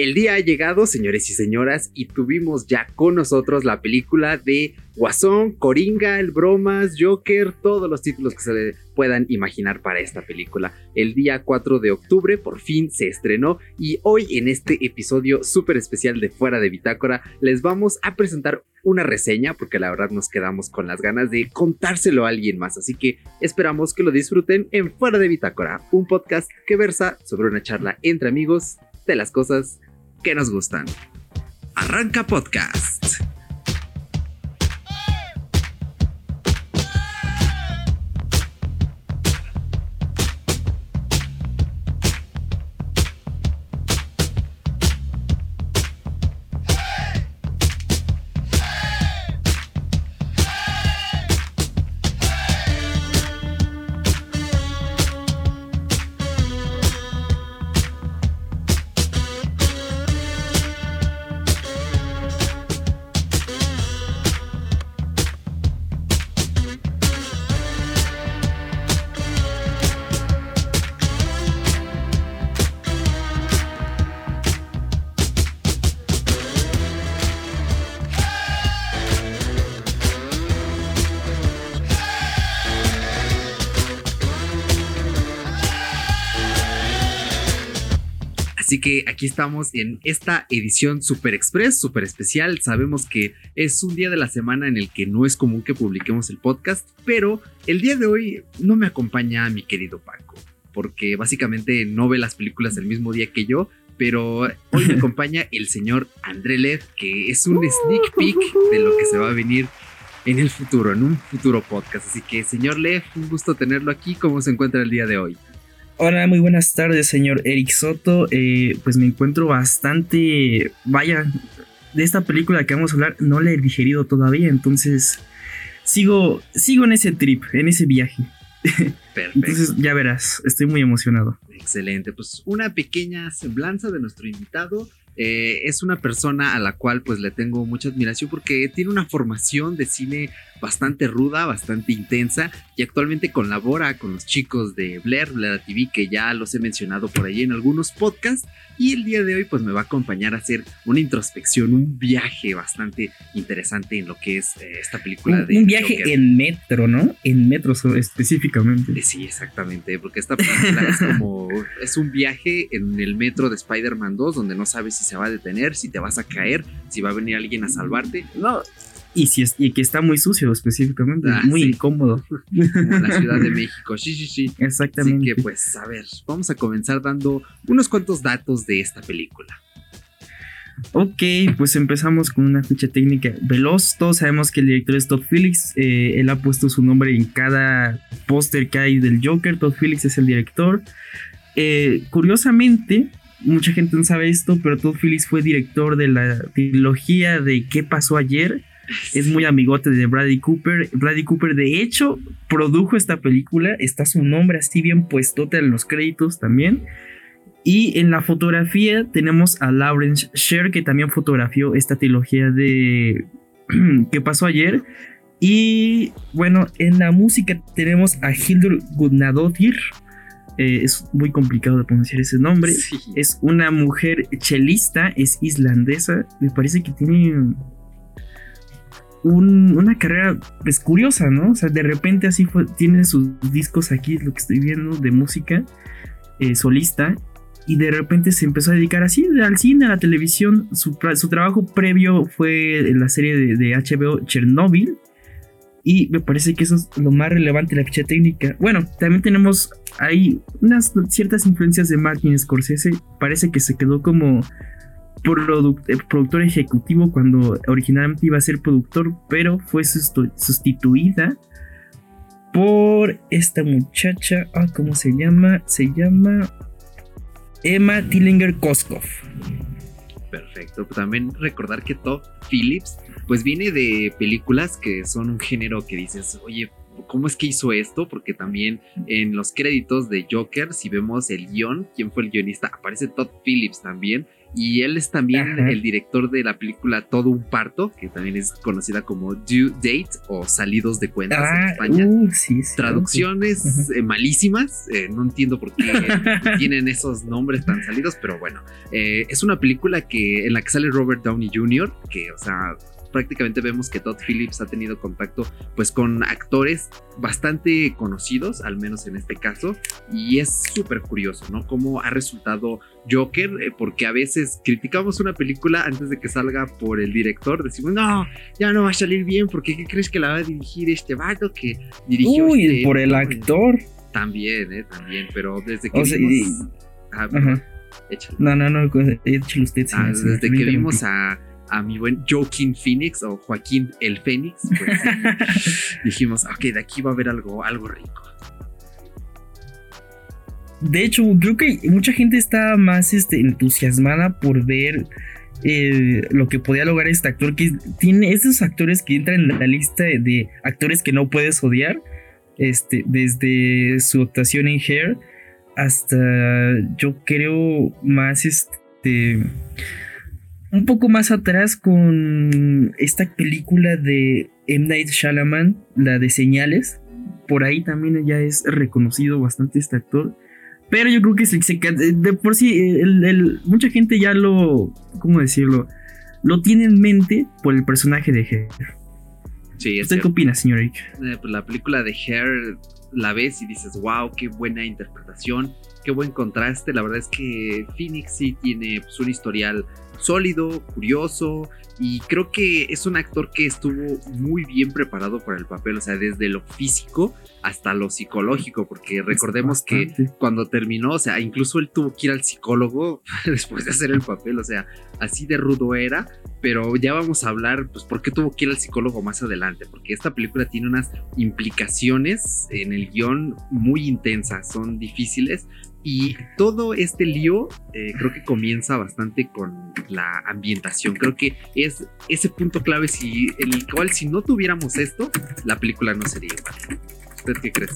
El día ha llegado, señores y señoras, y tuvimos ya con nosotros la película de Guasón, Coringa, El Bromas, Joker, todos los títulos que se puedan imaginar para esta película. El día 4 de octubre por fin se estrenó y hoy en este episodio súper especial de Fuera de Bitácora les vamos a presentar una reseña porque la verdad nos quedamos con las ganas de contárselo a alguien más. Así que esperamos que lo disfruten en Fuera de Bitácora, un podcast que versa sobre una charla entre amigos de las cosas que nos gustan. Arranca podcast. Así que aquí estamos en esta edición Super Express, super especial. Sabemos que es un día de la semana en el que no es común que publiquemos el podcast, pero el día de hoy no me acompaña mi querido Paco, porque básicamente no ve las películas el mismo día que yo, pero hoy me acompaña el señor André Lev, que es un sneak peek de lo que se va a venir en el futuro, en un futuro podcast. Así que, señor Lev, un gusto tenerlo aquí. ¿Cómo se encuentra el día de hoy? Hola, muy buenas tardes, señor Eric Soto. Eh, pues me encuentro bastante. Vaya, de esta película que vamos a hablar no la he digerido todavía, entonces sigo, sigo en ese trip, en ese viaje. Perfecto. Entonces ya verás, estoy muy emocionado. Excelente, pues una pequeña semblanza de nuestro invitado. Eh, es una persona a la cual pues le tengo mucha admiración porque tiene una formación de cine bastante ruda, bastante intensa y actualmente colabora con los chicos de Blair, Blair TV, que ya los he mencionado por ahí en algunos podcasts y el día de hoy pues me va a acompañar a hacer una introspección, un viaje bastante interesante en lo que es eh, esta película. Un, de un viaje en metro, ¿no? En metro específicamente. Eh, sí, exactamente, porque esta película es como, es un viaje en el metro de Spider-Man 2 donde no sabes si se va a detener, si te vas a caer, si va a venir alguien a salvarte. No, y, si y que está muy sucio específicamente, ah, muy incómodo. en la Ciudad de México, sí, sí, sí. Exactamente. Así que pues, a ver, vamos a comenzar dando unos cuantos datos de esta película. Ok, pues empezamos con una ficha técnica veloz. Todos sabemos que el director es Todd Phillips. Eh, él ha puesto su nombre en cada póster que hay del Joker. Todd Phillips es el director. Eh, curiosamente, mucha gente no sabe esto, pero Todd Phillips fue director de la trilogía de ¿Qué pasó ayer? es muy amigote de Bradley Cooper. Bradley Cooper, de hecho, produjo esta película. Está su nombre así bien puestote en los créditos también. Y en la fotografía tenemos a Lawrence Sher, que también fotografió esta trilogía de ¿Qué pasó ayer? Y bueno, en la música tenemos a Hildur Gudnadottir. Eh, es muy complicado de pronunciar ese nombre. Es una mujer chelista, es islandesa. Me parece que tiene una carrera pues curiosa, ¿no? O sea, de repente así fue, tiene sus discos aquí, lo que estoy viendo, de música eh, solista, y de repente se empezó a dedicar así al cine, a la televisión. Su, trabajo previo fue en la serie de, HBO Chernobyl, y me parece que eso es lo más relevante la ficha técnica. Bueno, también tenemos ahí unas ciertas influencias de Martin Scorsese. Parece que se quedó como eh, productor ejecutivo cuando originalmente iba a ser productor, pero fue sustituida por esta muchacha, ah, ¿cómo se llama? Se llama Emma Tillinger Koskov. Perfecto, también recordar que Todd Phillips pues viene de películas que son un género que dices, oye, cómo es que hizo esto, porque también en los créditos de Joker, si vemos el guion, quién fue el guionista, aparece Todd Phillips también. Y él es también el director de la película Todo un parto, que también es conocida como Due Date o Salidos de Cuentas en ah, España. Uh, Traducciones eh, malísimas, eh, no entiendo por qué tienen esos nombres tan salidos, pero bueno, eh, es una película que en la que sale Robert Downey Jr., que, o sea, prácticamente vemos que Todd Phillips ha tenido contacto pues con actores bastante conocidos, al menos en este caso, y es súper curioso, ¿no? Cómo ha resultado Joker, eh, porque a veces criticamos una película antes de que salga por el director, decimos, no, ya no va a salir bien, porque ¿qué crees que la va a dirigir este vato que dirigió? Uy, este por el actor. También, eh, también, pero desde que... vimos... Ah, no, no, no, échale usted. Ah, desde que vimos a a mi buen Joaquín Phoenix o Joaquín el Fénix, pues, dijimos, ok, de aquí va a haber algo, algo rico. De hecho, creo que mucha gente está más este, entusiasmada por ver eh, lo que podía lograr este actor, que tiene esos actores que entran en la lista de, actores que no puedes odiar, este, desde su actuación en Hair hasta yo creo más este un poco más atrás con esta película de M. Night Shyamalan, la de Señales. Por ahí también ya es reconocido bastante este actor. Pero yo creo que se, de por sí, mucha gente ya lo, ¿cómo decirlo? Lo tiene en mente por el personaje de Hair. Sí, ¿Usted qué opina, señor eh, pues la película de Hair la ves y dices, wow, qué buena interpretación, qué buen contraste. La verdad es que Phoenix sí tiene pues, un historial sólido, curioso y creo que es un actor que estuvo muy bien preparado para el papel, o sea, desde lo físico hasta lo psicológico, porque recordemos que cuando terminó, o sea, incluso él tuvo que ir al psicólogo después de hacer el papel, o sea, así de rudo era, pero ya vamos a hablar, pues, por qué tuvo que ir al psicólogo más adelante, porque esta película tiene unas implicaciones en el guion muy intensas, son difíciles, y todo este lío eh, creo que comienza bastante con la ambientación. Creo que es ese punto clave si, el cual si no tuviéramos esto, la película no sería igual. ¿Usted qué cree?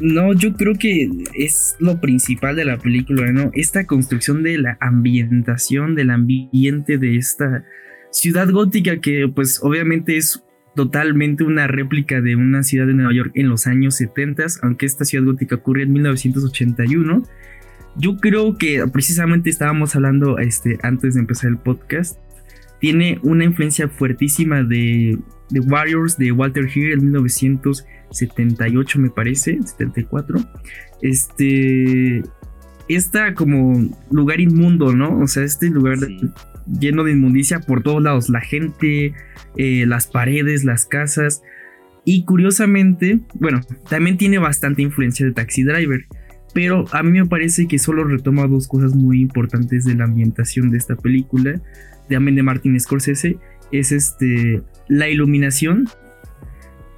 No, yo creo que es lo principal de la película, ¿no? Esta construcción de la ambientación, del ambiente de esta ciudad gótica que pues obviamente es totalmente una réplica de una ciudad de Nueva York en los años 70, aunque esta ciudad gótica ocurre en 1981. Yo creo que precisamente estábamos hablando este, antes de empezar el podcast. Tiene una influencia fuertísima de, The Warriors de Walter Hill en 1978, me parece, 74. Este. Está como lugar inmundo, ¿no? O sea, este lugar lleno de inmundicia por todos lados. La gente, eh, las paredes, las casas. Y curiosamente, bueno, también tiene bastante influencia de Taxi Driver. Pero a mí me parece que solo retoma dos cosas muy importantes de la ambientación de esta película, de Amen de Martin Scorsese. Es este, la iluminación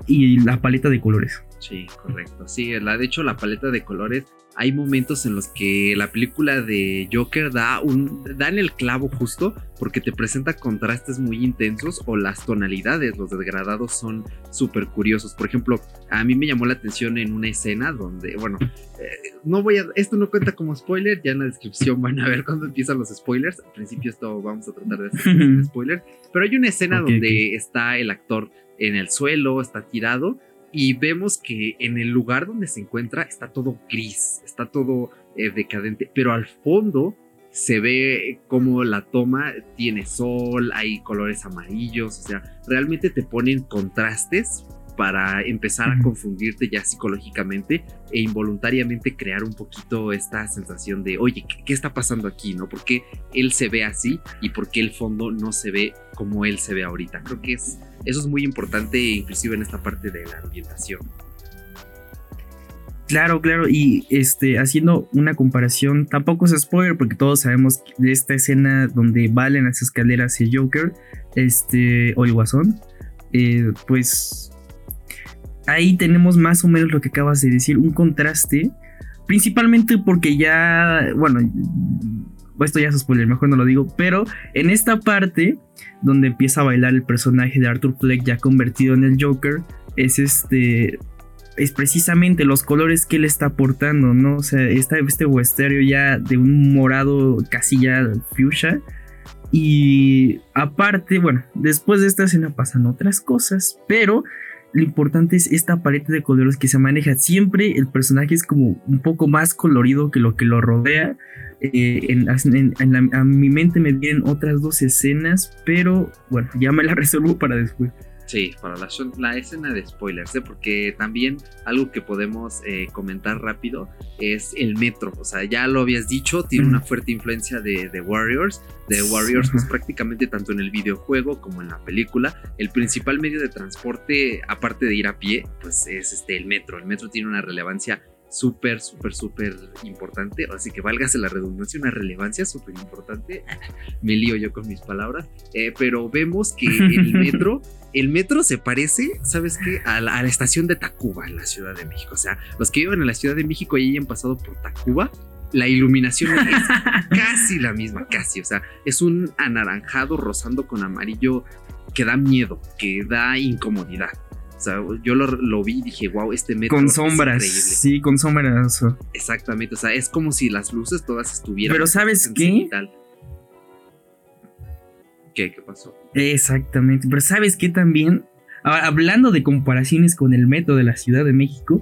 y la paleta de colores. Sí, correcto. Sí, la, de hecho la paleta de colores hay momentos en los que la película de Joker da, un, da en el clavo justo porque te presenta contrastes muy intensos o las tonalidades, los degradados son súper curiosos. Por ejemplo, a mí me llamó la atención en una escena donde, bueno, eh, no voy a, esto no cuenta como spoiler, ya en la descripción van a ver cuando empiezan los spoilers. Al principio esto vamos a tratar de hacer spoiler, pero hay una escena donde está el actor en el suelo, está tirado y vemos que en el lugar donde se encuentra está todo gris, está todo eh, decadente, pero al fondo se ve como la toma tiene sol, hay colores amarillos, o sea, realmente te ponen contrastes para empezar a confundirte ya psicológicamente e involuntariamente crear un poquito esta sensación de, oye, ¿qué, está pasando aquí? ¿No? ¿Por qué él se ve así y por qué el fondo no se ve como él se ve ahorita? Creo que es, eso es muy importante inclusive en esta parte de la ambientación. Claro, claro, y este, haciendo una comparación, tampoco es spoiler porque todos sabemos de esta escena donde valen las escaleras y Joker, este, o el Guasón, eh, pues ahí tenemos más o menos lo que acabas de decir, un contraste, principalmente porque ya, bueno, esto ya es spoiler, mejor no lo digo, pero en esta parte donde empieza a bailar el personaje de Arthur Fleck ya convertido en el Joker, es este es precisamente los colores que él está aportando, ¿no? O sea, está este Westerio ya de un morado casi ya fuchsia. Y aparte, bueno, después de esta escena pasan otras cosas, pero lo importante es esta paleta de colores que se maneja. Siempre el personaje es como un poco más colorido que lo que lo rodea. Eh, en, a mi mente me vienen otras dos escenas, pero bueno, ya me la resuelvo para después. Sí, para la, la, escena de spoilers, ¿eh? porque también algo que podemos eh, comentar rápido es el metro. O sea, ya lo habías dicho, tiene una fuerte influencia de, de Warriors. De Warriors, pues prácticamente tanto en el videojuego como en la película. El principal medio de transporte, aparte de ir a pie, pues es este, el metro. El metro tiene una relevancia súper, súper, súper importante. Así que válgase la redundancia, una relevancia súper importante. Me lío yo con mis palabras. Eh, pero vemos que el metro, el metro se parece, ¿sabes qué? A la, estación de Tacuba en la Ciudad de México. O sea, los que viven en la Ciudad de México y hayan pasado por Tacuba, la iluminación es casi la misma, casi. O sea, es un anaranjado rozando con amarillo que da miedo, que da incomodidad. O sea, yo lo, vi y dije, wow, este metro con sombras, Sí, con sombras. Exactamente, o sea, es como si las luces todas estuvieran. Pero ¿sabes qué? ¿Qué? ¿Qué pasó? Exactamente, pero ¿sabes qué también? Hablando de comparaciones con el metro de la Ciudad de México,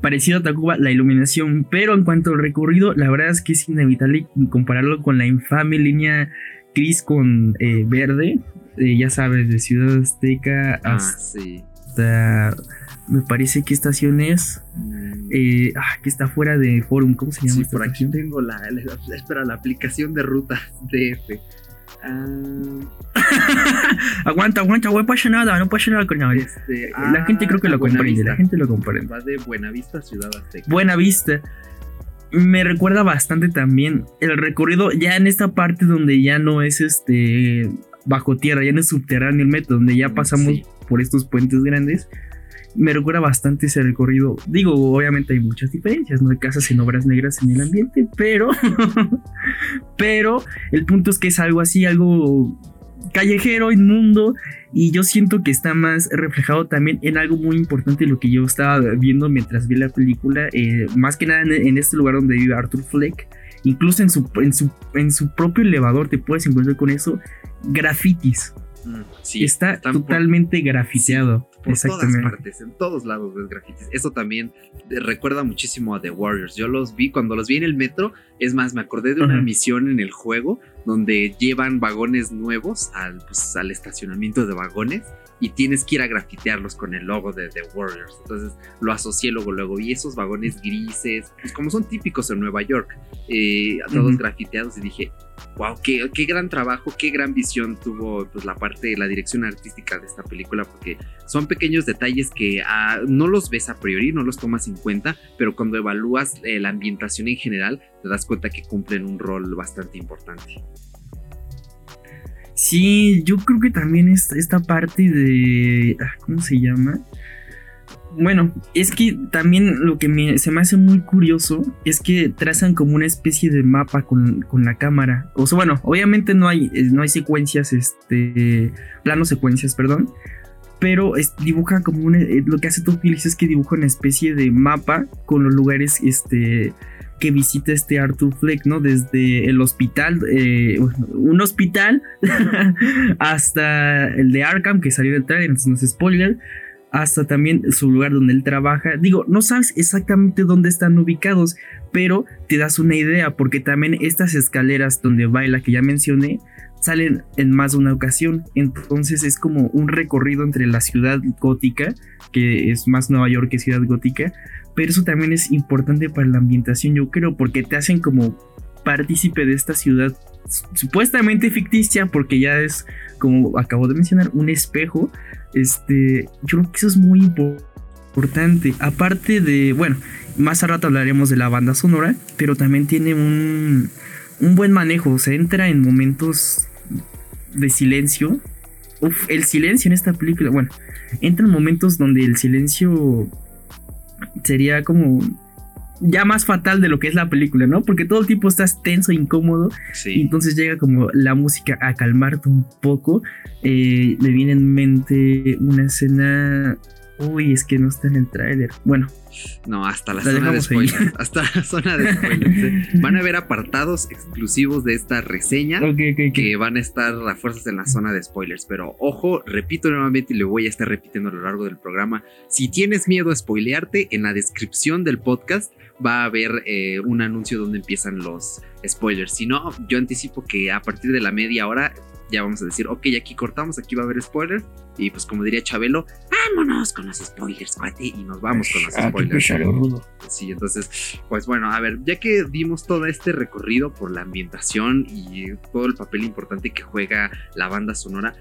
parecido a Tacuba, la iluminación, pero en cuanto al recorrido, la verdad es que es inevitable compararlo con la infame línea gris con eh, verde, eh, ya sabes, de Ciudad Azteca ah, sí me parece que estación es eh, ah, que está fuera de Forum, ¿cómo se llama? Sí, por aquí tengo la, espera, la aplicación de rutas DF. Ah. aguanta, aguanta, no pasa nada, no pasa nada con nada. Este, la gente creo que lo comprende, la gente lo comprende. Va de Buenavista, Ciudad Azteca. Buenavista. Me recuerda bastante también el recorrido ya en esta parte donde ya no es este bajo tierra, ya no es subterráneo el metro, donde ya mm, pasamos por estos puentes grandes. Me recuerda bastante ese recorrido. Digo, obviamente hay muchas diferencias, no hay casas en obras negras en el ambiente, pero, pero el punto es que es algo así, algo callejero, inmundo, y yo siento que está más reflejado también en algo muy importante lo que yo estaba viendo mientras vi la película, eh, más que nada en, este lugar donde vive Arthur Fleck, incluso en su, en su, en su propio elevador te puedes encontrar con eso, grafitis. Sí, está totalmente grafiteado. por todas partes, en todos lados ves grafitis. Eso también recuerda muchísimo a The Warriors. Yo los vi cuando los vi en el metro. Es más, me acordé de una misión en el juego donde llevan vagones nuevos al, pues, al estacionamiento de vagones y tienes que ir a grafitearlos con el logo de The Warriors. Entonces lo asocié luego, luego. Y esos vagones grises, pues como son típicos en Nueva York, eh, todos grafiteados y dije, wow, qué, qué, gran trabajo, qué gran visión tuvo pues, la parte, la dirección artística de esta película, porque son pequeños detalles que ah, no los ves a priori, no los tomas en cuenta, pero cuando evalúas eh, la ambientación en general, te das cuenta que cumplen un rol bastante importante. Sí, yo creo que también esta, esta parte de... Ah, ¿Cómo se llama? Bueno, es que también lo que se me hace muy curioso es que trazan como una especie de mapa con, la cámara. O sea, bueno, obviamente no hay, eh, no hay secuencias, este, planos secuencias, perdón. Pero es, dibuja como un, eh, lo que hace Top es que dibuja una especie de mapa con los lugares, este, que visita este Arthur Fleck, ¿no? Desde el hospital, eh, un hospital, hasta el de Arkham, que salió del trailer, entonces no es spoiler hasta también su lugar donde él trabaja. Digo, no sabes exactamente dónde están ubicados, pero te das una idea, porque también estas escaleras donde baila que ya mencioné salen en más de una ocasión. Entonces es como un recorrido entre la ciudad gótica, que es más Nueva York que ciudad gótica, pero eso también es importante para la ambientación, yo creo, porque te hacen como partícipe de esta ciudad supuestamente ficticia, porque ya es, como acabo de mencionar, un espejo. Este, yo creo que eso es muy importante. Aparte de, bueno, más a rato hablaremos de la banda sonora, pero también tiene un, un buen manejo. Se entra en momentos de silencio. Uf, el silencio en esta película, bueno, entra en momentos donde el silencio sería como ya más fatal de lo que es la película, ¿no? Porque todo el tiempo estás tenso, incómodo. Y entonces llega como la música a calmarte un poco. Eh, le viene en mente una escena. Uy, es que no está en el tráiler. Bueno. No, hasta la, zona de spoilers. Hasta la zona de spoilers. ¿eh? Van a haber apartados exclusivos de esta reseña que van a estar a fuerzas en la zona de spoilers. Pero ojo, repito nuevamente y le voy a estar repitiendo a lo largo del programa. Si tienes miedo a spoilearte, en la descripción del podcast va a haber eh, un anuncio donde empiezan los spoilers. Si no, yo anticipo que a partir de la media hora ya vamos a decir, ok, aquí cortamos, aquí va a haber spoilers. Y pues como diría Chabelo, vámonos con los spoilers, cuate. Y nos vamos con los ah, spoilers. Sí, entonces, pues bueno, a ver, ya que dimos todo este recorrido por la ambientación y todo el papel importante que juega la banda sonora,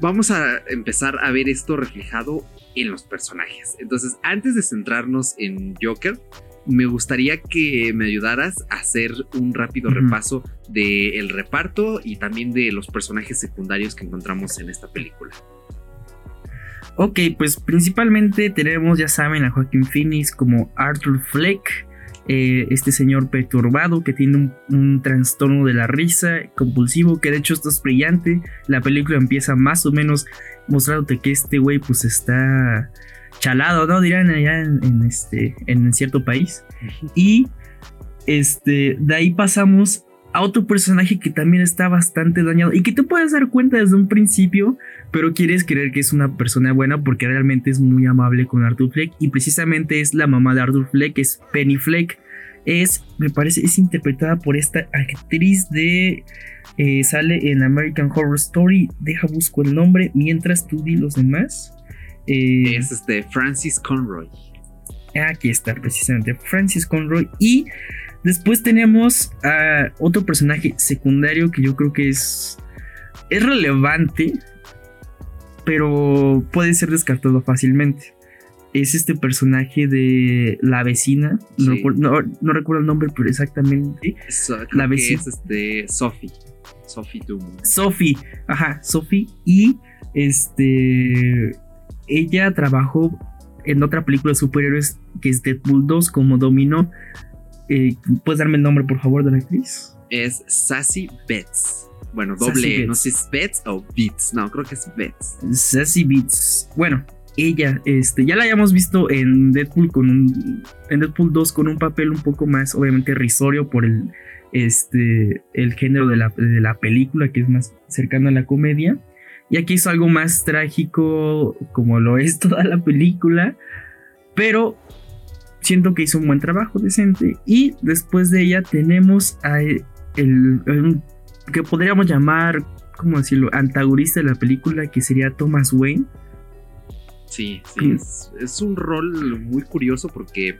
vamos a empezar a ver esto reflejado en los personajes. Entonces, antes de centrarnos en Joker, me gustaría que me ayudaras a hacer un rápido repaso del reparto y también de los personajes secundarios que encontramos en esta película. Ok, pues principalmente tenemos, ya saben, a Joaquín Phoenix como Arthur Fleck, eh, este señor perturbado que tiene un, trastorno de la risa compulsivo, que de hecho esto es brillante. La película empieza más o menos mostrándote que este güey pues está chalado, ¿no? Dirán allá en, este, en cierto país. Y este, de ahí pasamos a otro personaje que también está bastante dañado y que te puedes dar cuenta desde un principio, pero quieres creer que es una persona buena porque realmente es muy amable con Arthur Fleck y precisamente es la mamá de Arthur Fleck, es Penny Fleck. Es, me parece, es interpretada por esta actriz de... Eh, sale en American Horror Story. Deja busco el nombre mientras tú di los demás. Eh, es este Francis Conroy. Aquí está, precisamente, Francis Conroy. Y después tenemos a otro personaje secundario que yo creo que es, es relevante, pero puede ser descartado fácilmente. Es este personaje de la vecina. No, recuerdo, el nombre, pero exactamente. la vecina. es este, Sophie. Sophie Sophie, ajá, Sophie. Y este ella trabajó en otra película de superhéroes que es Deadpool 2 como dominó. Eh, ¿Puedes darme el nombre, por favor, de la actriz? Es Sassy Betts. Bueno, doble, no sé si es Betts o Beats. No, creo que es Betts. Sassy Beats. Bueno, ella, este, ya la habíamos visto en Deadpool con un, en Deadpool 2 con un papel un poco más, obviamente, risorio por el, este, el género de la, de la película, que es más cercano a la comedia. Y aquí hizo algo más trágico, como lo es toda la película. Pero siento que hizo un buen trabajo decente. Y después de ella tenemos a el, que podríamos llamar, ¿cómo decirlo?, antagonista de la película, que sería Thomas Wayne. Sí, sí, es, un rol muy curioso porque,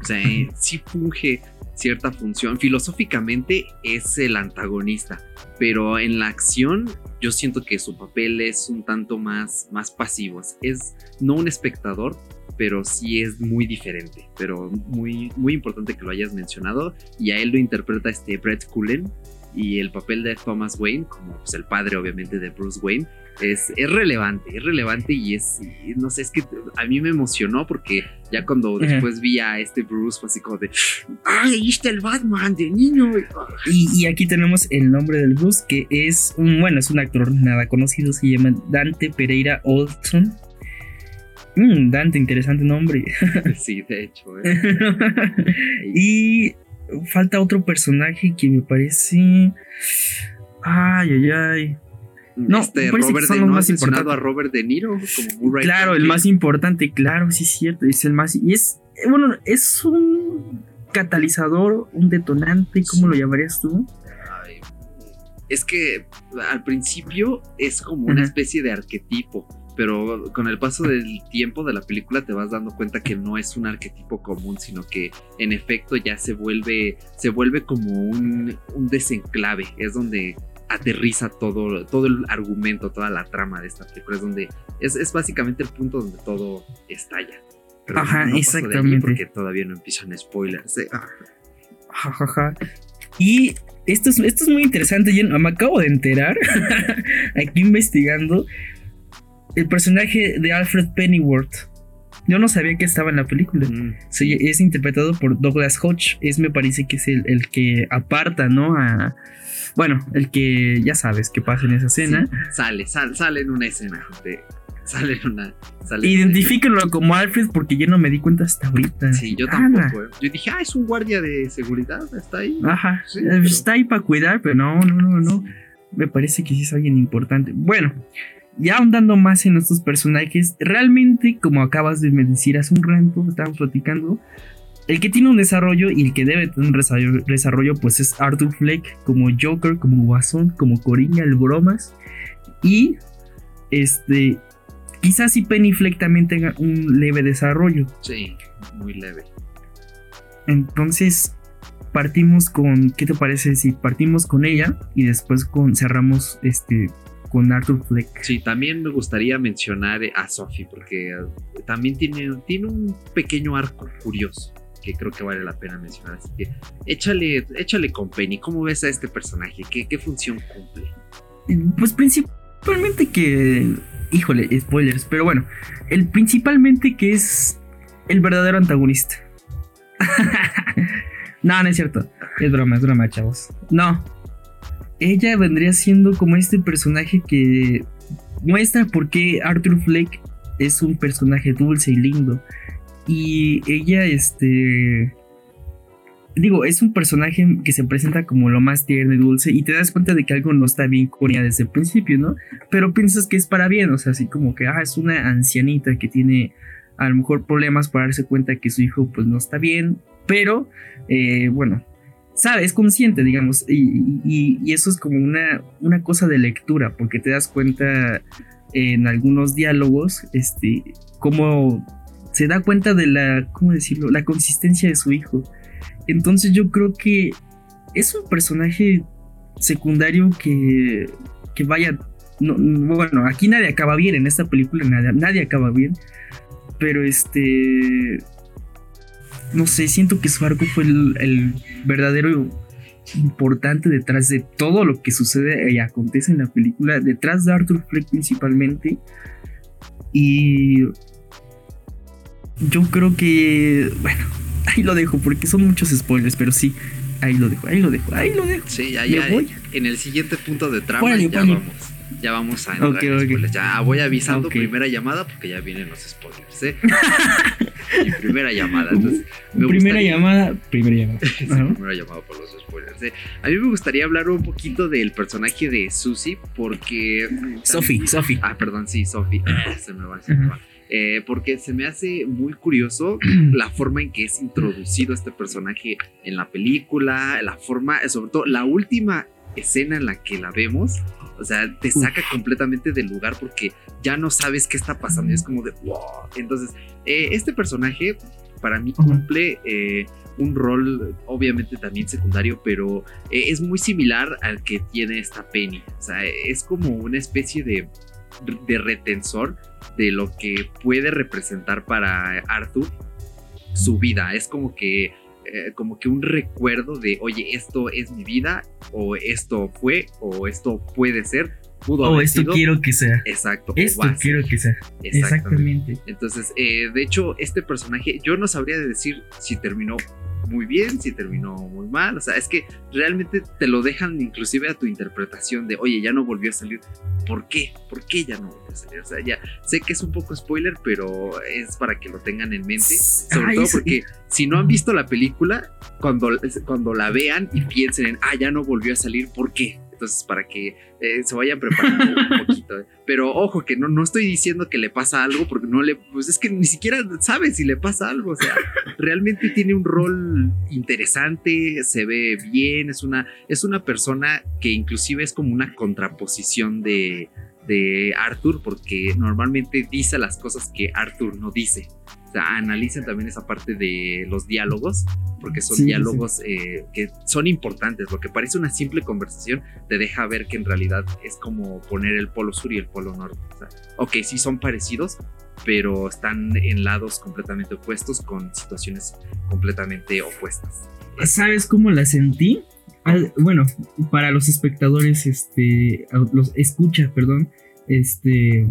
o sea, sí funge cierta función. Filosóficamente es el antagonista, pero en la acción yo siento que su papel es un tanto más, más pasivo. Es no un espectador, pero sí es muy diferente. Pero muy, muy importante que lo hayas mencionado. Y a él lo interpreta este Brett Cullen. Y el papel de Thomas Wayne, como pues, el padre obviamente de Bruce Wayne, es, relevante, es relevante y es, no sé, es que a mí me emocionó porque ya cuando después vi a este Bruce fue así como de, ¡ay, ahí está el Batman de niño! Y, aquí tenemos el nombre del Bruce que es un, bueno, es un actor nada conocido, se llama Dante Pereira Olson. Mm, Dante, interesante nombre. sí, de hecho. ¿eh? y falta otro personaje que me parece... Ay, ay, ay. No, este Robert de, no has mencionado a Robert De Niro como Claro, el más importante, claro, sí es cierto, es el más y es bueno, es un catalizador, un detonante, ¿cómo lo llamarías tú? es que al principio es como una especie de arquetipo, pero con el paso del tiempo de la película te vas dando cuenta que no es un arquetipo común, sino que en efecto ya se vuelve se vuelve como un, un desenclave, es donde aterriza todo, todo el argumento, toda la trama de esta película. Es donde es, básicamente el punto donde todo estalla. Ajá, exactamente. porque todavía no empiezan spoilers. ¿eh? Y esto es, esto es muy interesante. Yo me acabo de enterar, aquí investigando, el personaje de Alfred Pennyworth. Yo no sabía que estaba en la película. Mm. es interpretado por Douglas Hodge. Es, me parece que es el, el que aparta, ¿no? A, bueno, el que ya sabes que pasa en esa escena. sale, sale, sale en una escena. Sale en una. Sale Identifíquenlo como Alfred porque yo no me di cuenta hasta ahorita. Sí, yo tampoco. eh. Yo dije, ah, es un guardia de seguridad, está ahí. Ajá. Sí, eh, pero- Está ahí para cuidar, pero no, no, no, no. Me parece que sí es alguien importante. Bueno, ya ahondando más en estos personajes, realmente, como acabas de me decir hace un rato, estábamos platicando, el que tiene un desarrollo y el que debe tener un desarrollo, pues es Arthur Fleck como Joker, como Guasón, como Coringa, el Bromas. Y este, quizás si Penny Fleck también tenga un leve desarrollo. Sí, muy leve. Entonces, partimos con, ¿qué te parece si partimos con ella y después con cerramos este con Arthur Fleck? Sí, también me gustaría mencionar eh, a Sophie porque eh, también tiene, tiene un pequeño arco curioso que creo que vale la pena mencionar. Así que échale, échale con Penny. ¿Cómo ves a este personaje? ¿Qué, qué función cumple? Pues principalmente que, híjole, spoilers, pero bueno, el principalmente que es el verdadero antagonista. no, no es cierto. Es broma, es broma, chavos. No. Ella vendría siendo como este personaje que muestra por qué Arthur Fleck es un personaje dulce y lindo. Y ella, este. Digo, es un personaje que se presenta como lo más tierno y dulce. Y te das cuenta de que algo no está bien con ella desde el principio, ¿no? Pero piensas que es para bien. O sea, así como que, ah, es una ancianita que tiene a lo mejor problemas para darse cuenta que su hijo, pues no está bien. Pero, eh, bueno, sabe, es consciente, digamos. Y, y- eso es como una, una cosa de lectura, porque te das cuenta en algunos diálogos, este, cómo se da cuenta de la, ¿cómo decirlo? La consistencia de su hijo. Entonces yo creo que es un personaje secundario que, que vaya, no- no, bueno, aquí nadie acaba bien, en esta película nadie, nadie acaba bien, pero este, no sé, siento que su arco fue el, el verdadero importante detrás de todo lo que sucede y acontece en la película, detrás de Arthur Fleck principalmente. Y yo creo que, bueno, ahí lo dejo porque son muchos spoilers, pero sí, ahí lo dejo, ahí lo dejo, ahí lo dejo. Sí, ya, ¿Me ya, voy? en el siguiente punto de trama ya vamos. Ya vamos a entrar Ok, en ok. spoilers. Ya voy avisando primera llamada porque ya vienen los spoilers, ¿eh? Mi primera llamada. Entonces, me Primera gustaría- llamada, primera llamada. Sí, Ajá. primera llamada por los spoilers. ¿eh? A mí me gustaría hablar un poquito del personaje de Susie porque... Sophie, Sophie. Ah, perdón, sí, Sophie. Ah, se me va, se me va. Eh, porque se me hace muy curioso la forma en que es introducido este personaje en la película, la forma, sobre todo la última escena en la que la vemos, o sea, te saca completamente del lugar porque ya no sabes qué está pasando y es como de wow. Entonces, eh, este personaje para mí cumple eh, un rol obviamente también secundario, pero eh, es muy similar al que tiene esta Penny. O sea, es como una especie de, de retensor de lo que puede representar para Arthur su vida. Es como que, eh, como que un recuerdo de, oye, esto es mi vida, o esto fue, o esto puede ser, pudo haber esto sido. quiero que sea. Exacto. o Esto quiero que sea. Exactamente. Exactamente. Entonces, eh, de hecho, este personaje, yo no sabría decir si terminó muy bien, si terminó muy mal. O sea, es que realmente te lo dejan inclusive a tu interpretación de, oye, ya no volvió a salir. ¿Por qué? ¿Por qué ya no volvió a salir? O sea, ya sé que es un poco spoiler, pero es para que lo tengan en mente. Sobre Ay, todo sí. porque si no han visto la película, cuando, cuando la vean y piensen en, ah, ya no volvió a salir, ¿por qué? Entonces, para que eh, se vayan preparando un poquito. Pero ojo, que no, no estoy diciendo que le pasa algo, porque no le. Pues es que ni siquiera sabe si le pasa algo. O sea, realmente tiene un rol interesante, se ve bien, es una, es una persona que inclusive es como una contraposición de, de Arthur, porque normalmente dice las cosas que Arthur no dice. Analicen también esa parte de los diálogos, porque son Sí, sí, diálogos eh, que son importantes. Lo que parece una simple conversación te deja ver que en realidad es como poner el polo sur y el polo norte. O sea, ok, sí son parecidos, pero están en lados completamente opuestos con situaciones completamente opuestas. ¿Sabes cómo la sentí? Al- bueno, para los espectadores, este, los escucha, perdón, este,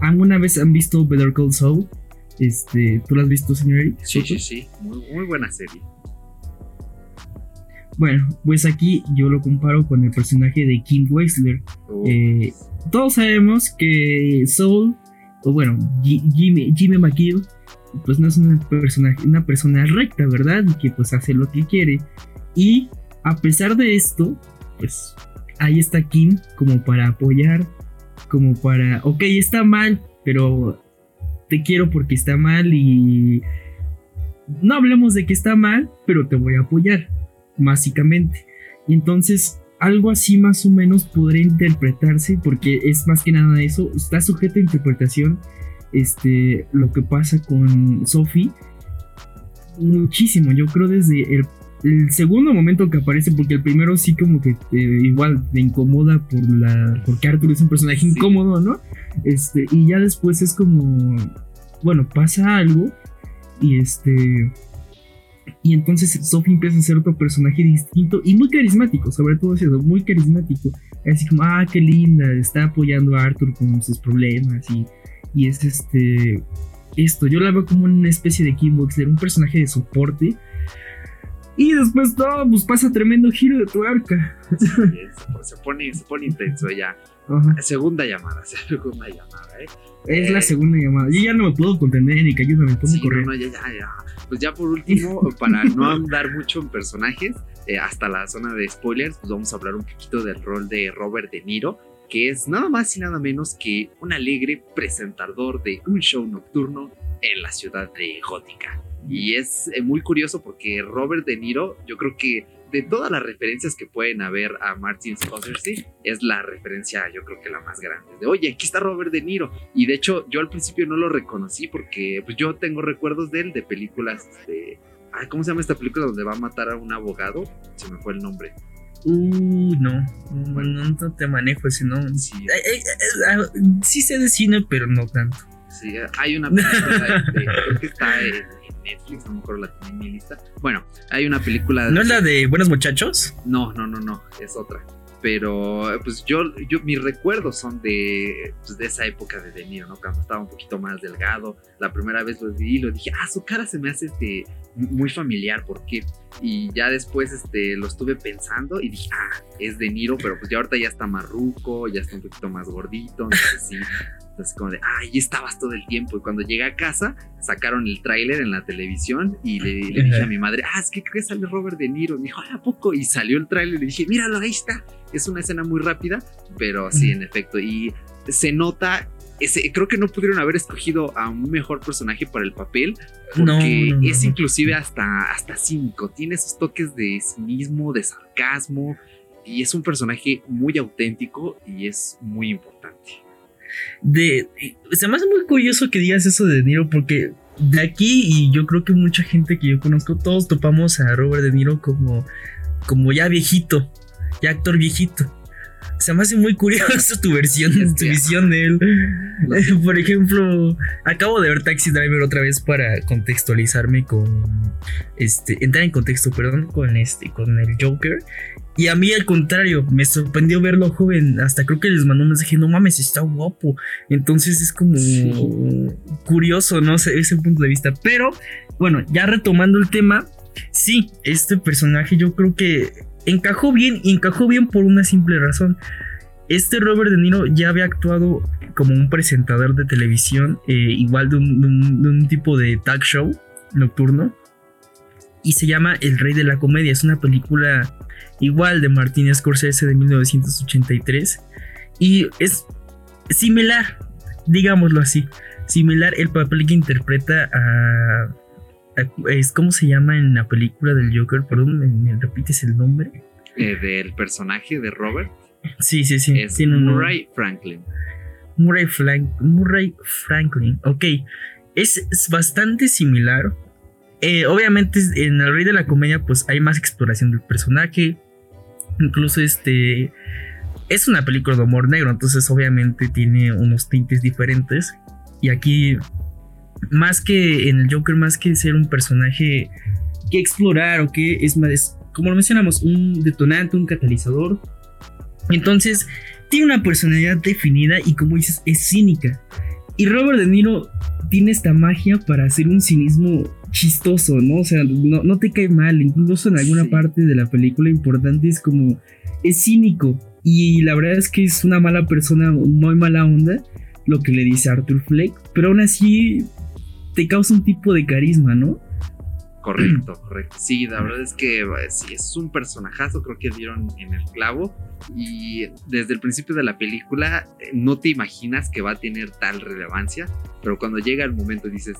¿alguna vez han visto Better Call Saul? Este, ¿tú lo has visto, señor Eric? Sí, sí, sí, muy, muy buena serie. Bueno, pues aquí yo lo comparo con el personaje de Kim Weisler. Oh, Eh, todos sabemos que Saul o bueno, Jimmy, Jimmy McGill, pues no es una persona, una persona recta, ¿verdad? Y que pues hace lo que quiere. Y a pesar de esto, pues ahí está Kim como para apoyar, como para, ok, está mal, pero te quiero porque está mal y no hablemos de que está mal, pero te voy a apoyar, básicamente. Entonces algo así más o menos podría interpretarse, porque es más que nada eso, está sujeto a interpretación este, lo que pasa con Sophie. Muchísimo, yo creo desde el, segundo momento que aparece, porque el primero sí como que igual me incomoda por la, porque Arthur es un personaje incómodo, ¿no? Este, y ya después es como, bueno, pasa algo y este y entonces Sophie empieza a ser otro personaje distinto y muy carismático, sobre todo eso, muy carismático. Así como, ah, qué linda, está apoyando a Arthur con sus problemas y, y es este. Esto, yo la veo como una especie de Kim Boxer, un personaje de soporte. Y después todo, pues pasa tremendo giro de tuerca. se, pone, se pone intenso ya. Segunda llamada, segunda llamada, ¿eh? Es la segunda llamada. Yo ya no me puedo contener, Erika, ayúdame, ponme sí, correr. No, ya, ya, ya. Pues ya por último, para no andar mucho en personajes, eh, hasta la zona de spoilers, pues vamos a hablar un poquito del rol de Robert De Niro, que es nada más y nada menos que un alegre presentador de un show nocturno en la ciudad de Gótica. Y es eh, muy curioso porque Robert De Niro, yo creo que de todas las referencias que pueden haber a Martin Scorsese, es la referencia, yo creo que la más grande. De, oye, aquí está Robert De Niro. Y de hecho, yo al principio no lo reconocí porque pues, yo tengo recuerdos de él de películas de. ¿Cómo se llama esta película donde va a matar a un abogado? Se me fue el nombre. Uh, no, bueno. no, te manejo ese, no. Sí. Ah, sí sé de cine, pero no tanto. Sí, hay una película de, creo que está en Netflix, no me acuerdo la tenía en mi lista. Bueno, hay una película. ¿No es la de Buenos Muchachos? No, no, no, no, es otra. Pero pues yo, yo mis recuerdos son de, pues, de esa época de De Niro, ¿no? Cuando estaba un poquito más delgado. La primera vez lo vi y lo dije, ah, su cara se me hace este, muy familiar, ¿por qué? Y ya después este, lo estuve pensando y dije, ah, es De Niro, pero pues ya ahorita ya está más ruco, ya está un poquito más gordito, entonces sí, entonces como de, ay, estabas todo el tiempo. Y cuando llegué a casa, sacaron el tráiler en la televisión y le, dije a mi madre, ah, es que creo que sale Robert De Niro. Me dijo, ah, ¿a poco? Y salió el tráiler y le dije, míralo, ahí está. Es una escena muy rápida, pero sí, en efecto. Y se nota ese, creo que no pudieron haber escogido a un mejor personaje para el papel porque es inclusive hasta, hasta cínico, tiene esos toques de cinismo, de sarcasmo y es un personaje muy auténtico y es muy importante de... Se me hace muy curioso que digas eso de Niro porque de aquí y yo creo que mucha gente que yo conozco, todos topamos a Robert De Niro como, como ya viejito, ya actor viejito. Se me hace muy curioso tu versión, tu visión de él. Por ejemplo, acabo de ver Taxi Driver otra vez para contextualizarme con este, entrar en contexto, perdón, con este, con el Joker. Y a mí al contrario, me sorprendió verlo joven. Hasta creo que les mandó un mensaje, no mames, está guapo. Entonces es como curioso, ¿no? sé ese punto de vista. Pero bueno, ya retomando el tema, sí, este personaje yo creo que encajó bien, encajó bien por una simple razón. Este Robert De Niro ya había actuado como un presentador de televisión, eh, igual de un, tipo de talk show nocturno. Y se llama El Rey de la Comedia. Es una película igual de Martin Scorsese de 1983. Y es similar, digámoslo así, similar el papel que interpreta a... es ¿Cómo se llama en la película del Joker? Perdón, ¿me, repites el nombre? Eh, del personaje de Robert. Sí, sí, sí. Es Murray Franklin. Murray, Murray Franklin, ok. Es, es bastante similar. Eh, obviamente en El Rey de la Comedia pues hay más exploración del personaje. Incluso este es una película de humor negro, entonces obviamente tiene unos tintes diferentes. Y aquí, más que en el Joker, más que ser un personaje que explorar o que es más, como lo mencionamos, un detonante, un catalizador. Entonces, tiene una personalidad definida y como dices, es cínica. Y Robert De Niro tiene esta magia para hacer un cinismo chistoso, ¿no? O sea, no, te cae mal, incluso en alguna parte de la película importante es como, es cínico y la verdad es que es una mala persona, muy mala onda, lo que le dice Arthur Fleck, pero aún así te causa un tipo de carisma, ¿no? Correcto, correcto. Sí, la verdad es que sí, es un personajazo, creo que dieron en el clavo. Y desde el principio de la película eh, no te imaginas que va a tener tal relevancia, pero cuando llega el momento dices,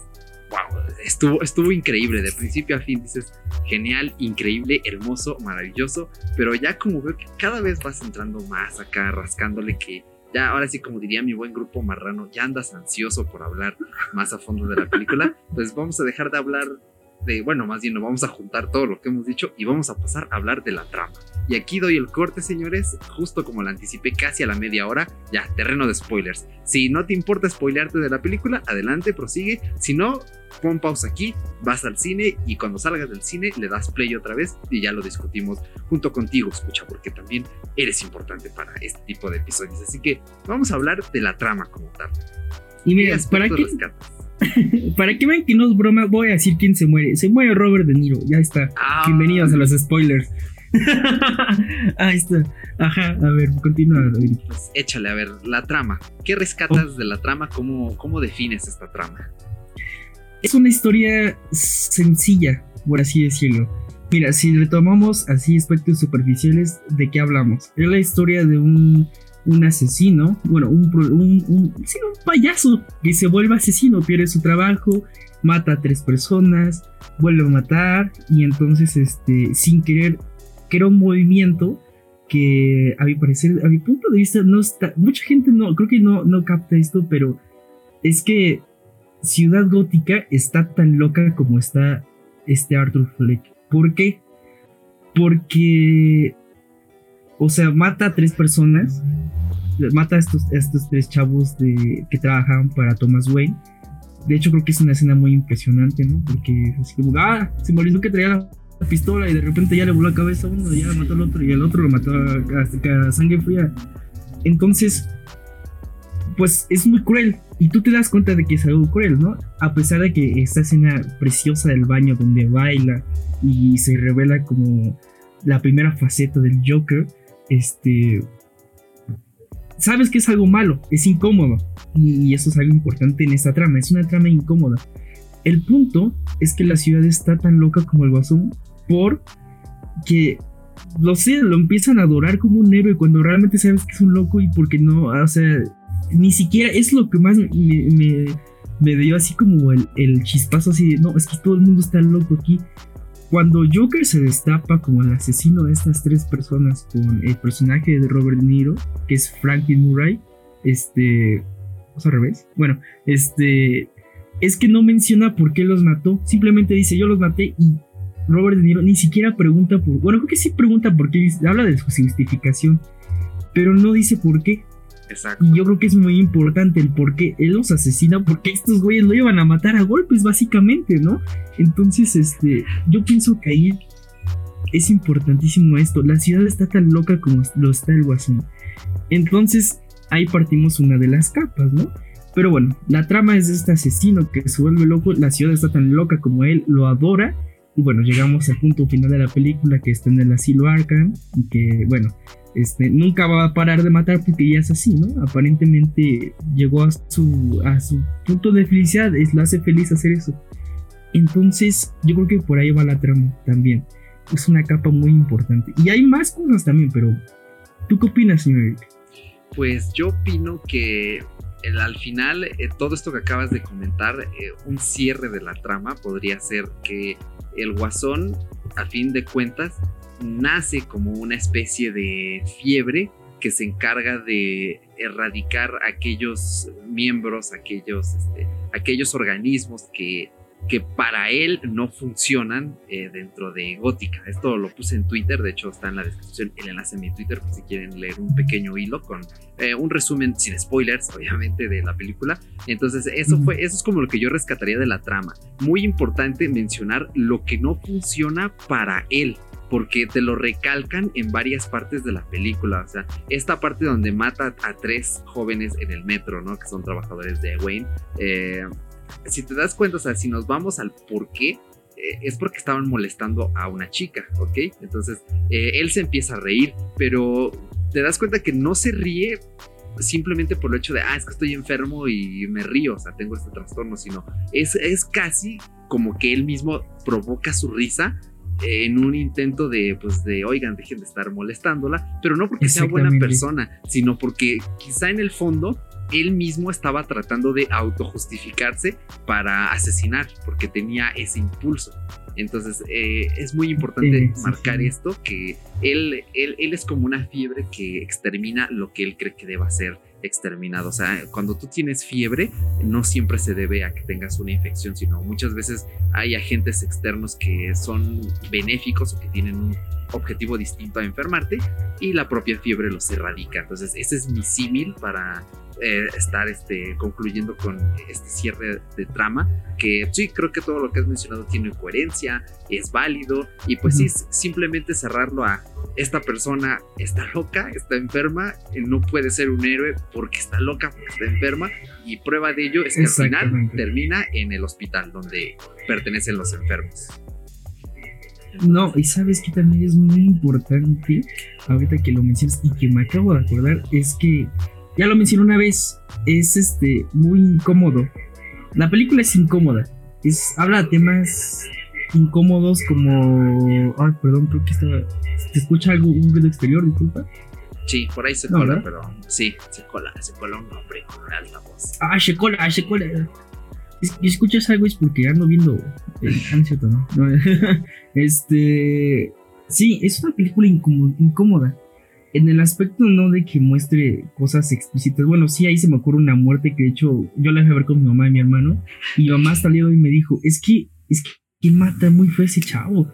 wow, estuvo, estuvo increíble, de principio a fin dices, genial, increíble, hermoso, maravilloso, pero ya como veo que cada vez vas entrando más acá, rascándole que ya ahora sí, como diría mi buen grupo marrano, ya andas ansioso por hablar más a fondo de la película, pues vamos a dejar de hablar de, bueno, más bien nos vamos a juntar todo lo que hemos dicho y vamos a pasar a hablar de la trama. Y aquí doy el corte, señores, justo como lo anticipé casi a la media hora, ya, terreno de spoilers. Si no te importa spoilearte de la película, adelante, prosigue. Si no, pon pausa aquí, vas al cine y cuando salgas del cine le das play otra vez y ya lo discutimos junto contigo, escucha, porque también eres importante para este tipo de episodios. Así que vamos a hablar de la trama como tal. Y mira, ¿para qué? Para que vean que no es broma, voy a decir quién se muere. Se muere Robert De Niro, ya está. Ah. Bienvenidos a los spoilers. Ahí está. Ajá, a ver, continúa. Pues échale, a ver, la trama. ¿Qué rescatas oh. de la trama? ¿Cómo, ¿Cómo defines esta trama? Es una historia sencilla, por así decirlo. Mira, si retomamos así aspectos superficiales, ¿de qué hablamos? Es la historia de un un asesino, bueno, un, un, un, payaso que se vuelve asesino, pierde su trabajo, mata a tres personas, vuelve a matar y entonces, este, sin querer, crea un movimiento que a mi parecer, a mi punto de vista, no está, mucha gente no, creo que no, no capta esto, pero es que Ciudad Gótica está tan loca como está este Arthur Fleck. ¿Por qué? Porque o sea, mata a tres personas. Mata a estos, estos tres chavos de, que trabajaban para Thomas Wayne. De hecho, creo que es una escena muy impresionante, ¿no? Porque así como, ah, se que traía la pistola y de repente ya le voló la cabeza a uno, ya mató al otro y el otro lo mató a, a sangre fría. Entonces, pues es muy cruel. Y tú te das cuenta de que es algo cruel, ¿no? A pesar de que esta escena preciosa del baño donde baila y se revela como la primera faceta del Joker, este, sabes que es algo malo, es incómodo. Y eso es algo importante en esta trama, es una trama incómoda. El punto es que la ciudad está tan loca como el guasón por que lo sé, lo empiezan a adorar como un héroe cuando realmente sabes que es un loco y porque no, o sea, ni siquiera es lo que más me, dio así como el, el, chispazo así de, no, es que todo el mundo está loco aquí. Cuando Joker se destapa como el asesino de estas tres personas con el personaje de Robert De Niro, que es Franklin Murray, este... ¿O al revés? Bueno, este... Es que no menciona por qué los mató, simplemente dice yo los maté y Robert De Niro ni siquiera pregunta por... Bueno, creo que sí pregunta por qué, habla de su justificación, pero no dice por qué. Y yo creo que es muy importante el por qué él los asesina, porque estos güeyes lo iban a matar a golpes, básicamente, ¿no? Entonces, este, yo pienso que ahí es importantísimo esto. La ciudad está tan loca como lo está el guasón. Entonces, ahí partimos una de las capas, ¿no? Pero bueno, la trama es de este asesino que se vuelve loco, la ciudad está tan loca como él, lo adora. Y bueno, llegamos al punto final de la película que está en el asilo Arkham y que, bueno, este, nunca va a parar de matar porque ya es así, ¿no? Aparentemente llegó a su, a su punto de felicidad, es, lo hace feliz hacer eso. Entonces, yo creo que por ahí va la trama también. Es una capa muy importante. Y hay más cosas también, pero ¿tú qué opinas, señor Pues yo opino que el, al final, eh, todo esto que acabas de comentar, eh, un cierre de la trama podría ser que el guasón, a fin de cuentas, nace como una especie de fiebre que se encarga de erradicar aquellos miembros, aquellos, este, aquellos organismos que, que para él no funcionan eh, dentro de Gótica. Esto lo puse en Twitter, de hecho está en la descripción el enlace en mi Twitter por si quieren leer un pequeño hilo con eh, un resumen sin spoilers, obviamente, de la película. Entonces eso fue, eso es como lo que yo rescataría de la trama. Muy importante mencionar lo que no funciona para él porque te lo recalcan en varias partes de la película. O sea, esta parte donde mata a tres jóvenes en el metro, ¿no? Que son trabajadores de Wayne. Eh, si te das cuenta, o sea, si nos vamos al por qué, eh, es porque estaban molestando a una chica, ¿ok? Entonces, eh, él se empieza a reír, pero te das cuenta que no se ríe simplemente por el hecho de, ah, es que estoy enfermo y me río, o sea, tengo este trastorno, sino es, es casi como que él mismo provoca su risa en un intento de, pues, de, oigan, dejen de estar molestándola, pero no porque sea buena persona, sino porque quizá en el fondo él mismo estaba tratando de autojustificarse para asesinar, porque tenía ese impulso. Entonces eh, es muy importante marcar esto, que él, él, él es como una fiebre que extermina lo que él cree que deba ser exterminado. O sea, cuando tú tienes fiebre, no siempre se debe a que tengas una infección, sino muchas veces hay agentes externos que son benéficos o que tienen un objetivo distinto a enfermarte y la propia fiebre los erradica. Entonces, ese es mi símil para eh, estar este, concluyendo con este cierre de trama, que sí, creo que todo lo que has mencionado tiene coherencia, es válido, y pues sí, simplemente cerrarlo a esta persona está loca, está enferma, no puede ser un héroe porque está loca, porque está enferma, y prueba de ello es que al final termina en el hospital donde pertenecen los enfermos. No, y sabes que también es muy importante, ahorita que lo mencionas y que me acabo de acordar, es que ya lo mencioné una vez, es este muy incómodo. La película es incómoda. Es, habla de temas incómodos como. Ay, perdón, creo que estaba. ¿Te escucha algo, un ruido exterior, disculpa? Sí, por ahí se cola, pero sí, se cola, se cola un hombre con alta voz. Ah, se cola, se cola. Si escuchas algo es porque ando viendo. El, ah, cierto, ¿no? este. Sí, es una película incómoda en el aspecto no de que muestre cosas explícitas, bueno, sí, ahí se me ocurre una muerte que de hecho yo la a ver con mi mamá y mi hermano, y mi mamá salió y me dijo, es que, es que mata muy feo ese chavo.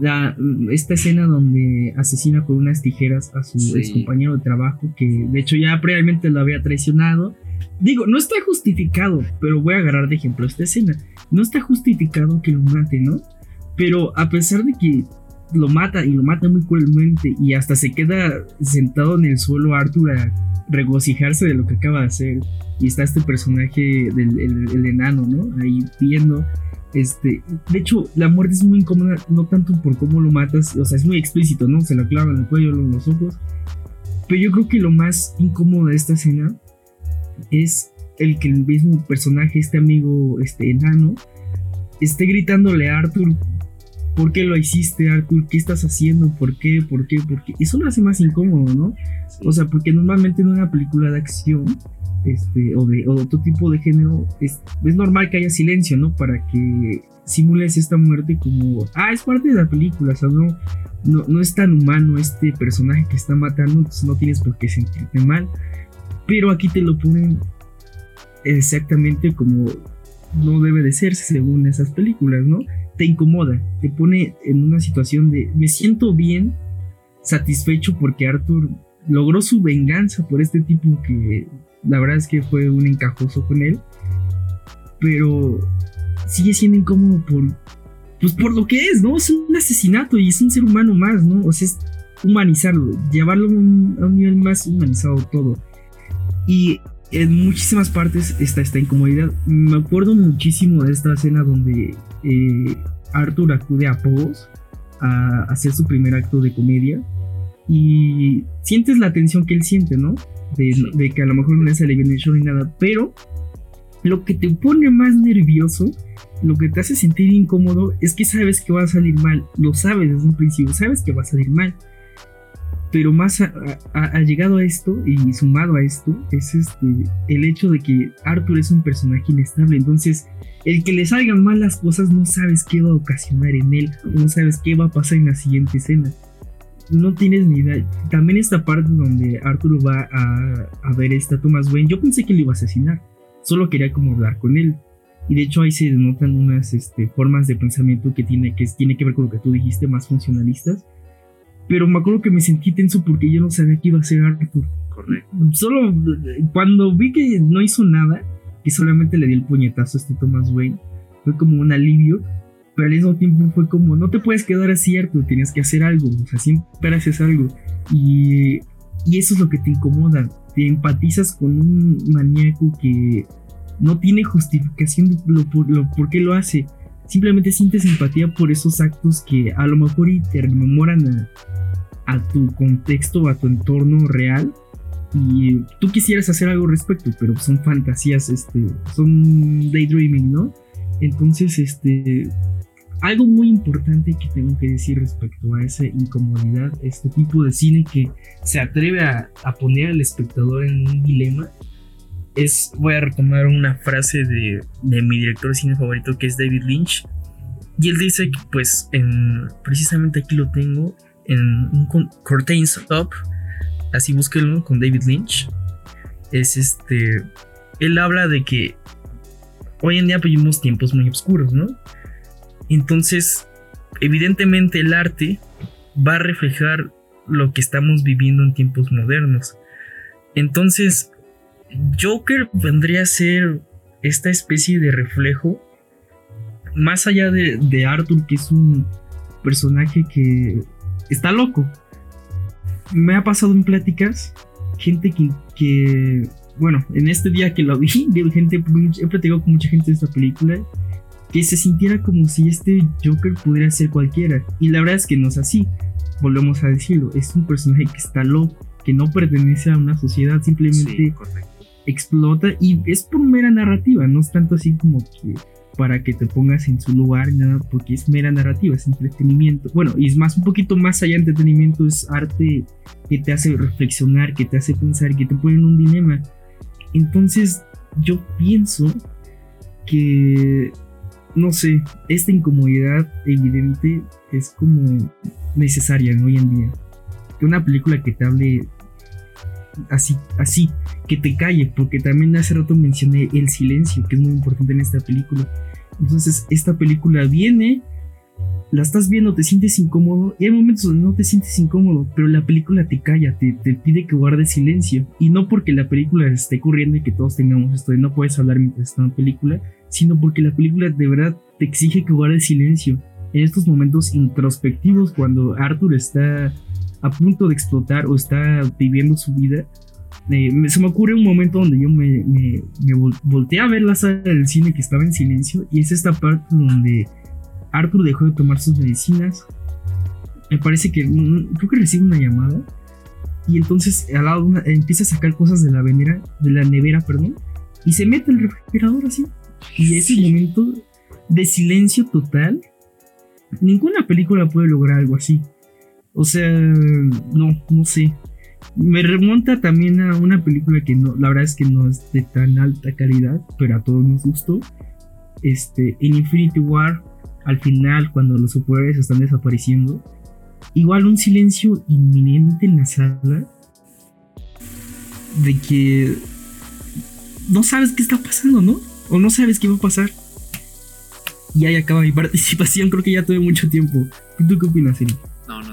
La, esta escena donde asesina con unas tijeras a su ex compañero de trabajo, que de hecho ya previamente lo había traicionado. Digo, no está justificado, pero voy a agarrar de ejemplo esta escena. No está justificado que lo mate, ¿no? Pero a pesar de que lo mata y lo mata muy cruelmente y hasta se queda sentado en el suelo Arthur a regocijarse de lo que acaba de hacer y está este personaje del el, enano, ¿no? Ahí viendo este, de hecho, la muerte es muy incómoda, no tanto por cómo lo matas, o sea, es muy explícito, ¿no? Se la clava en el cuello, en los ojos. Pero yo creo que lo más incómodo de esta escena es el que el mismo personaje, este amigo, este enano, esté gritándole a Arthur ¿Por qué lo hiciste, Arthur? ¿Qué estás haciendo? ¿Por qué? ¿Por qué? ¿Por qué? Eso lo hace más incómodo, ¿no? O sea, porque normalmente en una película de acción este, o, de, otro tipo de género es, normal que haya silencio, ¿no? Para que simules esta muerte como, ah, es parte de la película, o sea, no, no, es tan humano este personaje que está matando, entonces no tienes por qué sentirte mal. Pero aquí te lo ponen exactamente como no debe de ser según esas películas, ¿no? Te incomoda, te pone en una situación de me siento bien, satisfecho porque Arthur logró su venganza por este tipo que la verdad es que fue un encajoso con él, pero sigue siendo incómodo por pues por lo que es, ¿no? Es un asesinato y es un ser humano más, ¿no? O sea, es humanizarlo, llevarlo a un, nivel más humanizado todo. Y en muchísimas partes está esta incomodidad. Me acuerdo muchísimo de esta escena donde eh, Arthur acude a Pogos a hacer su primer acto de comedia y sientes la tensión que él siente, ¿no? De, que a lo mejor no le bien el show ni nada, pero lo que te pone más nervioso, lo que te hace sentir incómodo es que sabes que va a salir mal, lo sabes desde un principio, sabes que va a salir mal. Pero más ha llegado a esto y sumado a esto es este el hecho de que Arthur es un personaje inestable, entonces el que le salgan mal las cosas no sabes qué va a ocasionar en él, no sabes qué va a pasar en la siguiente escena. No tienes ni idea. También esta parte donde Arthur va a, ver a esta Thomas Wayne, yo pensé que le iba a asesinar, solo quería como hablar con él. Y de hecho ahí se denotan unas este, formas de pensamiento que tiene, que tiene que ver con lo que tú dijiste, más funcionalistas. Pero me acuerdo que me sentí tenso porque yo no sabía qué iba a hacer Arthur. Correcto. Solo cuando vi que no hizo nada, y solamente le di el puñetazo a este Thomas Wayne. Fue como un alivio, pero al mismo tiempo fue como, no te puedes quedar así, Arthur, tienes que hacer algo, o sea, siempre haces algo. Y, y eso es lo que te incomoda, te empatizas con un maníaco que no tiene justificación lo, por, lo, por qué lo hace. Simplemente sientes empatía por esos actos que a lo mejor te rememoran a tu contexto, a tu entorno real y tú quisieras hacer algo al respecto, pero son fantasías, este, son daydreaming, ¿no? Entonces, este, algo muy importante que tengo que decir respecto a esa incomodidad, este tipo de cine que se atreve a, poner al espectador en un dilema, es, voy a retomar una frase de, de, mi director de cine favorito que es David Lynch, y él dice que pues en, precisamente aquí lo tengo, en un Curtains Up, así búsquenlo con David Lynch, es este, él habla de que hoy en día vivimos tiempos muy oscuros, ¿no? Entonces, evidentemente el arte va a reflejar lo que estamos viviendo en tiempos modernos. Entonces, Joker vendría a ser esta especie de reflejo, más allá de, Arthur, que es un personaje que está loco. Me ha pasado en pláticas gente que, bueno, en este día que lo vi, gente, he platicado con mucha gente de esta película que se sintiera como si este Joker pudiera ser cualquiera. Y la verdad es que no es así. Volvemos a decirlo, es un personaje que está loco, que no pertenece a una sociedad, simplemente explota y es por mera narrativa, no es tanto así como que para que te pongas en su lugar, nada, porque es mera narrativa, es entretenimiento. Bueno, y es más, un poquito más allá de entretenimiento, es arte que te hace reflexionar, que te hace pensar, que te pone en un dilema. Entonces, yo pienso que no sé, esta incomodidad evidente es como necesaria hoy en día. Que una película que te hable así, así, que te calle, porque también hace rato mencioné el silencio, que es muy importante en esta película. Entonces, esta película viene, la estás viendo, te sientes incómodo, y hay momentos donde no te sientes incómodo, pero la película te calla, te, te pide que guardes silencio. Y no porque la película esté corriendo y que todos tengamos esto de no puedes hablar mientras está en película, sino porque la película de verdad te exige que guardes silencio. En estos momentos introspectivos, cuando Arthur está a punto de explotar o está viviendo su vida, eh, se me ocurre un momento donde yo me, me, volteé a ver la sala del cine que estaba en silencio y es esta parte donde Arthur dejó de tomar sus medicinas. Me parece que mm, creo que recibe una llamada y entonces al lado empieza a sacar cosas de la venera, de la nevera, perdón, y se mete el refrigerador así y ese momento de silencio total, ninguna película puede lograr algo así. O sea, no, no sé. Me remonta también a una película que no, la verdad es que no es de tan alta calidad, pero a todos nos gustó. Este, en Infinity War, al final, cuando los superhéroes están desapareciendo, igual un silencio inminente en la sala de que no sabes qué está pasando, ¿no? o no sabes qué va a pasar. Y ahí acaba mi participación, creo que ya tuve mucho tiempo. ¿Tú qué opinas, Eri?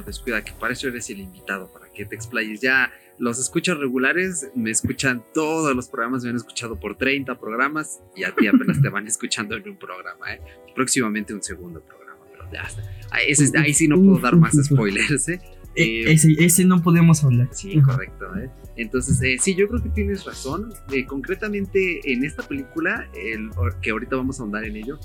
Descuida, que para eso eres el invitado, para que te explayes. Ya los escuchas regulares, me escuchan todos los programas, me han escuchado por 30 programas y a ti apenas te van escuchando en un programa, ¿eh? Próximamente un segundo programa, pero ya está. Ahí, ahí sí no puedo dar más spoilers, ¿eh? Eh, ese, no podemos hablar. Sí, correcto. ¿eh? Entonces, eh, sí, yo creo que tienes razón. concretamente en esta película, el, que ahorita vamos a ahondar en ello,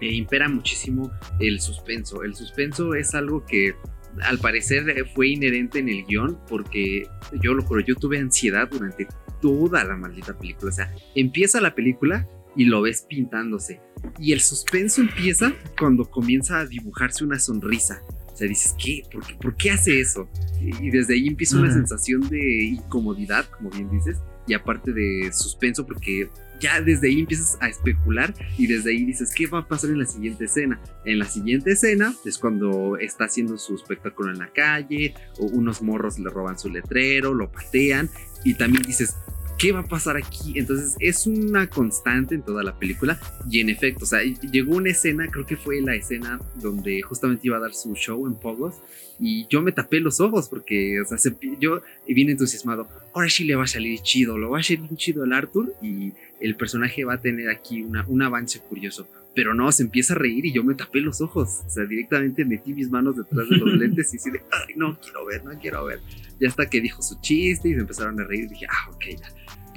impera muchísimo el suspenso. El suspenso es algo que al parecer fue inherente en el guion porque yo lo juro, yo tuve ansiedad durante toda la maldita película. O sea, empieza la película y lo ves pintándose. Y el suspenso empieza cuando comienza a dibujarse una sonrisa sea, dices, ¿qué? ¿Por, qué, hace eso? Y desde ahí empieza una sensación de incomodidad, como bien dices, y aparte de suspenso, porque ya desde ahí empiezas a especular y desde ahí dices, ¿qué va a pasar en la siguiente escena? En la siguiente escena es cuando está haciendo su espectáculo en la calle, o unos morros le roban su letrero, lo patean, y también dices, ¿qué va a pasar aquí? Entonces es una constante en toda la película y en efecto, o sea, llegó una escena, creo que fue la escena donde justamente iba a dar su show en Pogos y yo me tapé los ojos porque, o sea, yo vine entusiasmado, ahora sí le va a salir chido, lo va a salir chido el Arthur y el personaje va a tener aquí una, un avance curioso. Pero no, se empieza a reír y yo me tapé los ojos. O sea, directamente metí mis manos detrás de los lentes y así de, ay, no quiero ver, no quiero ver. Ya hasta que dijo su chiste y se empezaron a reír, dije, ah, ok, ya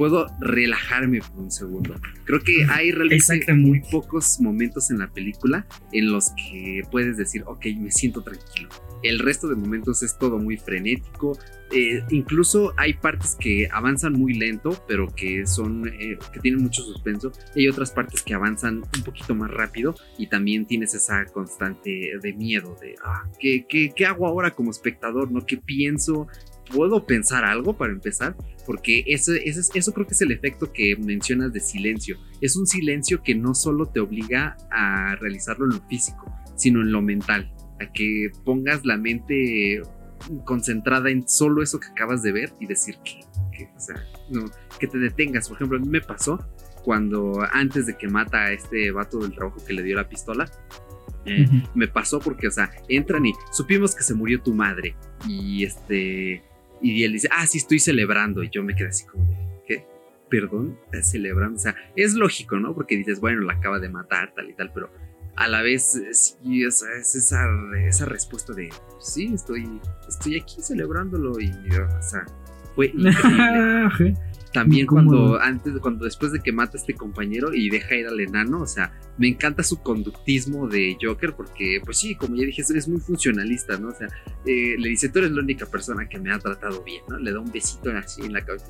puedo relajarme por un segundo. Creo que hay realmente muy pocos momentos en la película en los que puedes decir, ok, me siento tranquilo. El resto de momentos es todo muy frenético. Eh, incluso hay partes que avanzan muy lento, pero que son eh, que tienen mucho suspenso. Y hay otras partes que avanzan un poquito más rápido y también tienes esa constante de miedo de ah, ¿qué, qué, qué hago ahora como espectador? ¿No? ¿Qué pienso? ¿Puedo pensar algo para empezar? Porque eso, eso, eso creo que es el efecto que mencionas de silencio. Es un silencio que no solo te obliga a realizarlo en lo físico, sino en lo mental a que pongas la mente concentrada en solo eso que acabas de ver y decir que, o sea, no, que te detengas. Por ejemplo, a mí me pasó cuando antes de que mata a este vato del trabajo que le dio la pistola, eh, me pasó porque, o sea, entran y supimos que se murió tu madre y este, y él dice, ah, sí, estoy celebrando y yo me quedé así como de, ¿qué? Perdón, celebrando, o sea, es lógico, ¿no? Porque dices, bueno, la acaba de matar, tal y tal, pero a la vez sí, es, esa, esa, respuesta de sí, estoy, estoy aquí celebrándolo y o sea, fue increíble. También cuando antes, cuando después de que mata a este compañero y deja ir al enano, o sea, me encanta su conductismo de Joker porque, pues sí, como ya dije, es muy funcionalista, ¿no? O sea, eh, le dice, tú eres la única persona que me ha tratado bien, ¿no? Le da un besito así en la cabeza,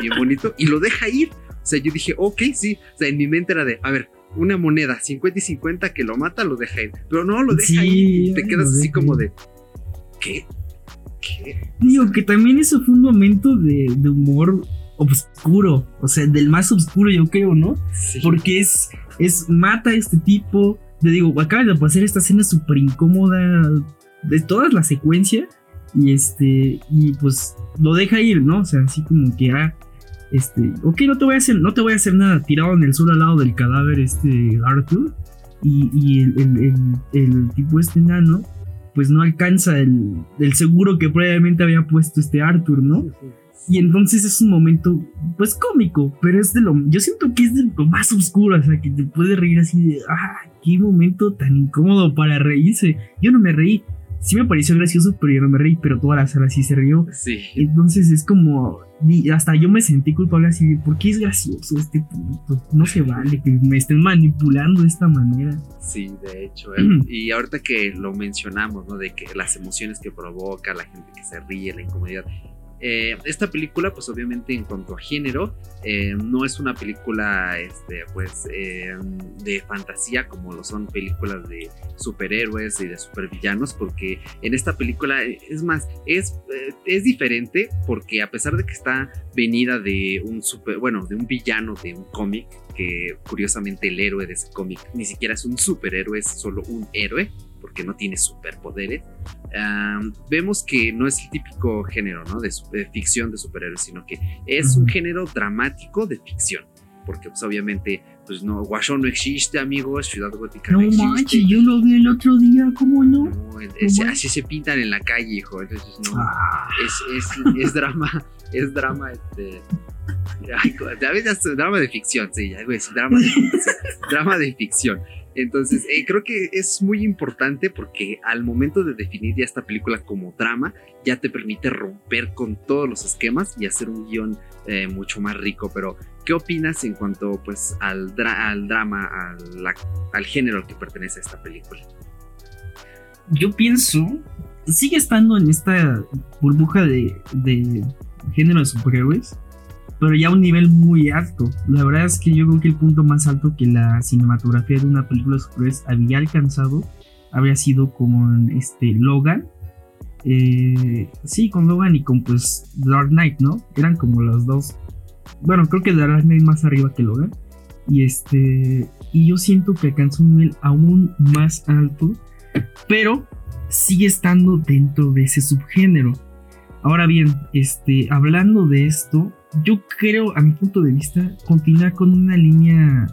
bien bonito, y lo deja ir. O sea, yo dije, ok, sí. O sea, en mi mente era de, a ver, una moneda, 50 y 50, que lo mata, lo deja ir. Pero no, lo deja ir y te quedas así como de. ¿Qué? ¿Qué? Digo que también eso fue un momento de, humor oscuro, o sea, del más oscuro yo creo, ¿no? Porque es, es, mata a este tipo, te digo, acaba de pasar esta escena súper incómoda de toda la secuencia y este, y pues lo deja ir, ¿no? O sea, así como que, ah, este, ok, no te voy a hacer, no te voy a hacer nada, tirado en el suelo al lado del cadáver este Arthur y, el, tipo este enano pues no alcanza el, seguro que previamente había puesto este Arthur, ¿no? Y entonces es un momento, pues cómico, pero es de lo, yo siento que es de lo más oscuro, o sea, que te puede reír así de, ah, qué momento tan incómodo para reírse. Yo no me reí, sí me pareció gracioso, pero yo no me reí, pero toda la sala sí se rió. Sí. Entonces es como, hasta yo me sentí culpable así de, ¿por qué es gracioso este punto? No se vale que me estén manipulando de esta manera. Sí, de hecho. Eh. y ahorita que lo mencionamos, ¿no? De que las emociones que provoca, la gente que se ríe, la incomodidad. Eh, esta película, pues obviamente en cuanto a género, eh, no es una película, este, pues, eh, de fantasía como lo son películas de superhéroes y de supervillanos, porque en esta película, es más, es, es diferente porque a pesar de que está venida de un super, bueno, de un villano de un cómic, que curiosamente el héroe de ese cómic ni siquiera es un superhéroe, es solo un héroe porque no tiene superpoderes, vemos que no es el típico género ¿no? de, ficción de superhéroes, sino que es un género dramático de ficción. Porque pues obviamente, pues no, Guasón no existe, amigos, Ciudad Gótica no, existe. No manches, yo lo vi el otro día, ¿cómo no? así se pintan en la calle, hijo. Entonces, no, ah. es, es, drama, es drama, este... Ay, drama de ficción, sí, ya drama de ficción. drama de ficción. Entonces, eh, creo que es muy importante porque al momento de definir ya esta película como drama, ya te permite romper con todos los esquemas y hacer un guion eh, mucho más rico. Pero, ¿qué opinas en cuanto pues, al, al drama, al, género al que pertenece esta película? Yo pienso, sigue estando en esta burbuja de, de género de superhéroes pero ya a un nivel muy alto. La verdad es que yo creo que el punto más alto que la cinematografía de una película de superhéroes había alcanzado habría sido con este Logan. Eh, sí, con Logan y con pues Dark Knight, ¿no? Eran como los dos. Bueno, creo que Dark Knight más arriba que Logan. Y este. Y yo siento que alcanzó un nivel aún más alto. Pero sigue estando dentro de ese subgénero. Ahora bien, este, hablando de esto, yo creo, a mi punto de vista, continúa con una línea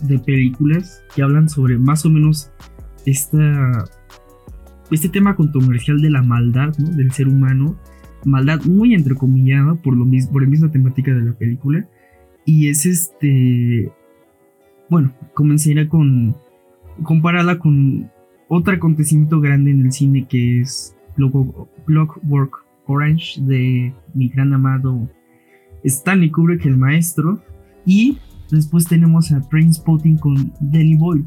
de películas que hablan sobre más o menos esta, este tema controversial de la maldad, ¿no? Del ser humano. Maldad muy entrecomillada por, lo mismo, por la misma temática de la película. Y es este... Bueno, comenzaría con... Compararla con otro acontecimiento grande en el cine que es Clockwork Orange de mi gran amado Stanley Kubrick, el maestro, y después tenemos a Trainspotting con Danny Boyle.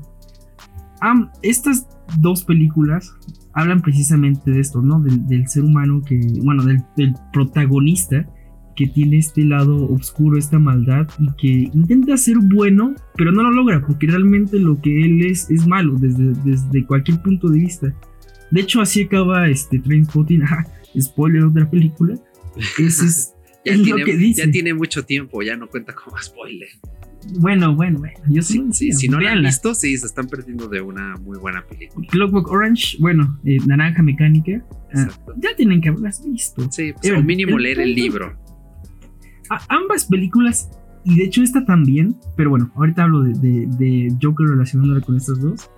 estas dos películas hablan precisamente de esto, ¿no? Del, ser humano que, bueno, del, protagonista que tiene este lado oscuro, esta maldad y que intenta ser bueno, pero no lo logra porque realmente lo que él es es malo desde, desde cualquier punto de vista. De hecho, así acaba este Trainspotting, spoiler de otra película. Ese es, lo que dice. Ya tiene mucho tiempo, ya no cuenta como spoiler. Bueno, bueno, bueno. Yo sí, sí, si no la han visto, sí, se están perdiendo de una muy buena película. Clockwork Orange, bueno, eh, Naranja Mecánica. Ah, ya tienen que haberlas visto. Sí, pues eh, mínimo leer el libro. ambas películas, y de hecho esta también, pero bueno, ahorita hablo de, de, Joker relacionándola con estas dos.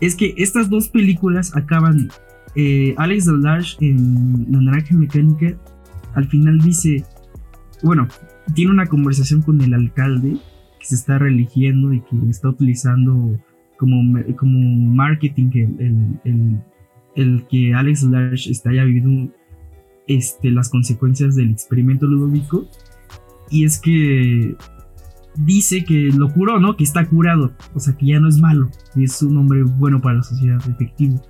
Es que estas dos películas acaban. Eh, Alex Delarge en La Naranja Mecánica al final dice, bueno, tiene una conversación con el alcalde que se está religiendo y que está utilizando como, como marketing el, el, que Alex Large está haya vivido este, las consecuencias del experimento ludovico. Y es que dice que lo curó, ¿no? Que está curado. O sea, que ya no es malo. Y es un hombre bueno para la sociedad, efectivo.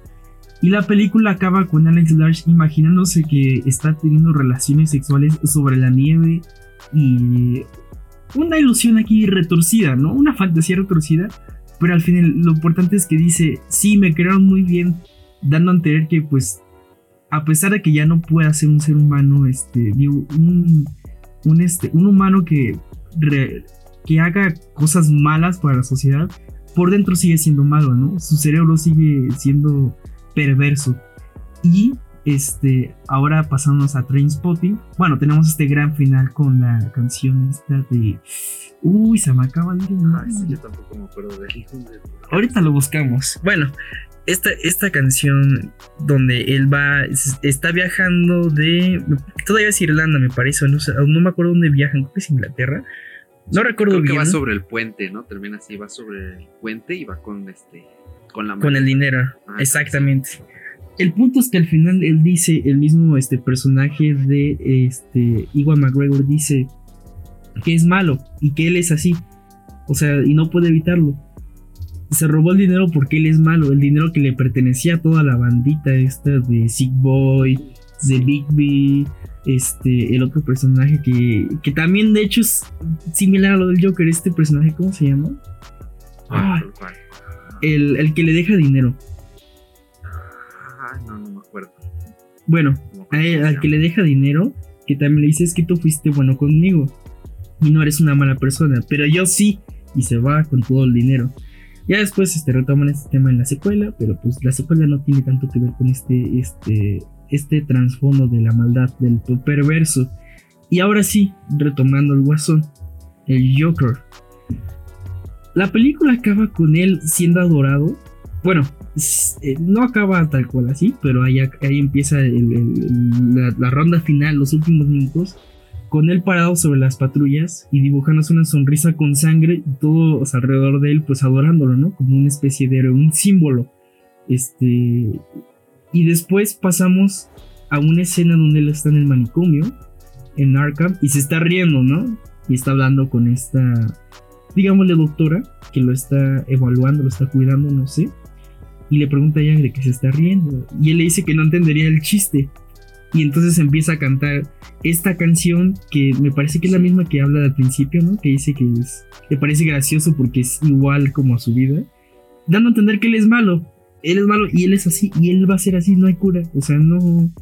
Y la película acaba con Alex Large imaginándose que está teniendo relaciones sexuales sobre la nieve y una ilusión aquí retorcida, ¿no? Una fantasía retorcida, pero al final lo importante es que dice, sí, me crearon muy bien, dando a entender que pues a pesar de que ya no pueda ser un ser humano, este, un, un, este, un humano que, que haga cosas malas para la sociedad, por dentro sigue siendo malo, ¿no? Su cerebro sigue siendo perverso. Y este, ahora pasamos a Trainspotting. Bueno, tenemos este gran final con la canción esta de. Uy, se me acaba de ir Yo tampoco me acuerdo de Ahorita lo buscamos. Bueno, esta, esta canción donde él va, está viajando de. Todavía es Irlanda, me parece. No, no me acuerdo dónde viajan, creo que es Inglaterra. No recuerdo creo que va sobre el puente, ¿no? Termina así, va sobre el puente y va con este. Con, la con el dinero, ah, exactamente el punto es que al final él dice, el mismo este personaje de este Iwan McGregor dice que es malo y que él es así. O sea, y no puede evitarlo. Se robó el dinero porque él es malo, el dinero que le pertenecía a toda la bandita esta de Sick Boy, de Bigby, este, el otro personaje que, que también de hecho es similar a lo del Joker, este personaje, ¿cómo se llama? Ah, el, el que le deja dinero. Bueno, al que le deja dinero, que también le dice es que tú fuiste bueno conmigo y no eres una mala persona, pero yo sí, y se va con todo el dinero. Ya después este, retoman este tema en la secuela, pero pues la secuela no tiene tanto que ver con este, este, este trasfondo de la maldad, del perverso. Y ahora sí, retomando el guasón, el Joker. La película acaba con él siendo adorado. Bueno, eh, no acaba tal cual así, pero ahí, ahí empieza la, ronda final, los últimos minutos, con él parado sobre las patrullas y dibujándose una sonrisa con sangre y todos alrededor de él, pues adorándolo, ¿no? Como una especie de héroe, un símbolo. Este. Y después pasamos a una escena donde él está en el manicomio, en Arkham, y se está riendo, ¿no? Y está hablando con esta, digámosle, doctora, que lo está evaluando, lo está cuidando, no sé y le pregunta a Yang de que se está riendo y él le dice que no entendería el chiste y entonces empieza a cantar esta canción que me parece que es la misma que habla al principio, ¿no? Que dice que le parece gracioso porque es igual como a su vida, dando a entender que él es malo, él es malo y él es así y él va a ser así, no hay cura, o sea, no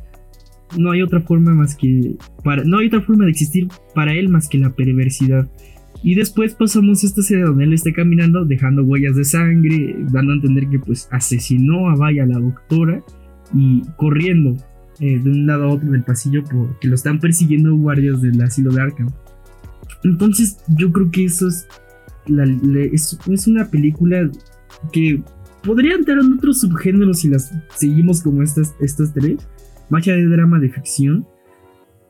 no hay otra forma más que para no hay otra forma de existir para él más que la perversidad. Y después pasamos esta escena donde él está caminando, dejando huellas de sangre, dando a entender que pues asesinó a Vaya, la doctora, y corriendo eh, de un lado a otro del pasillo porque lo están persiguiendo guardias del asilo de Arkham. Entonces yo creo que eso es, es, una película que podría entrar en otros subgéneros si las seguimos como estas, estas tres. Magia de drama de ficción.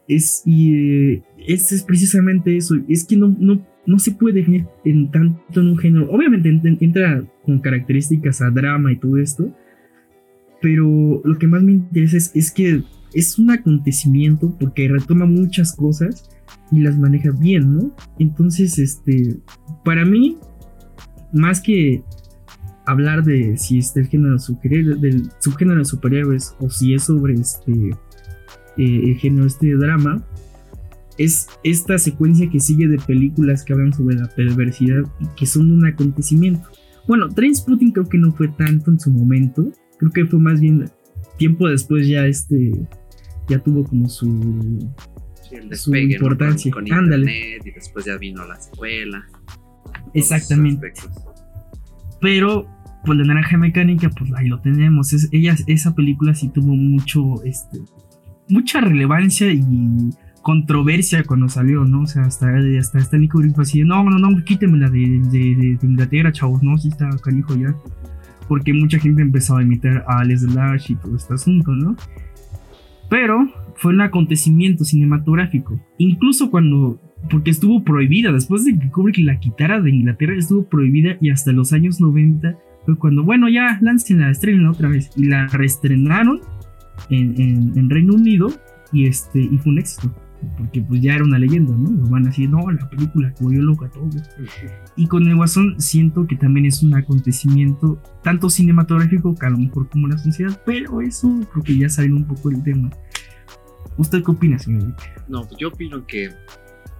Es, y eh, es, es, precisamente eso. Es que no, no no se puede definir en tanto en un género. Obviamente entra con características a drama y todo esto, pero lo que más me interesa es, que es un acontecimiento porque retoma muchas cosas y las maneja bien, ¿no? Entonces, este, para mí, más que hablar de si es del género superhéroe, del subgénero de superhéroes o si es sobre este eh, el género este de drama, es esta secuencia que sigue de películas que hablan sobre la perversidad y que son un acontecimiento. Bueno, Trainspotting creo que no fue tanto en su momento, creo que fue más bien tiempo después ya este ya tuvo como su su importancia. Con, Ándale. y después ya vino la secuela. Exactamente. Pero pues la naranja mecánica, pues ahí lo tenemos. Es, ella, esa película sí tuvo mucho, este, mucha relevancia y controversia cuando salió, ¿no? O sea, hasta, hasta Stanley Kubrick fue así, no, no, no, quítemela de, de, de, Inglaterra, chavos, no, sí está canijo ya. Porque mucha gente empezó a imitar a Alex Delage y todo este asunto, ¿no? Pero fue un acontecimiento cinematográfico. Incluso cuando, porque estuvo prohibida, después de que Kubrick la quitara de Inglaterra, estuvo prohibida y hasta los años 90 fue cuando, bueno, ya, la estrella otra vez. Y la reestrenaron en, en, en Reino Unido y, este, y fue un éxito porque pues ya era una leyenda, ¿no? van a decir, no, la película que volvió loca todo. Y con el Guasón siento que también es un acontecimiento tanto cinematográfico que a lo mejor como la sociedad, pero eso creo que ya sale un poco del tema. ¿Usted qué opina, señor? No, pues yo opino que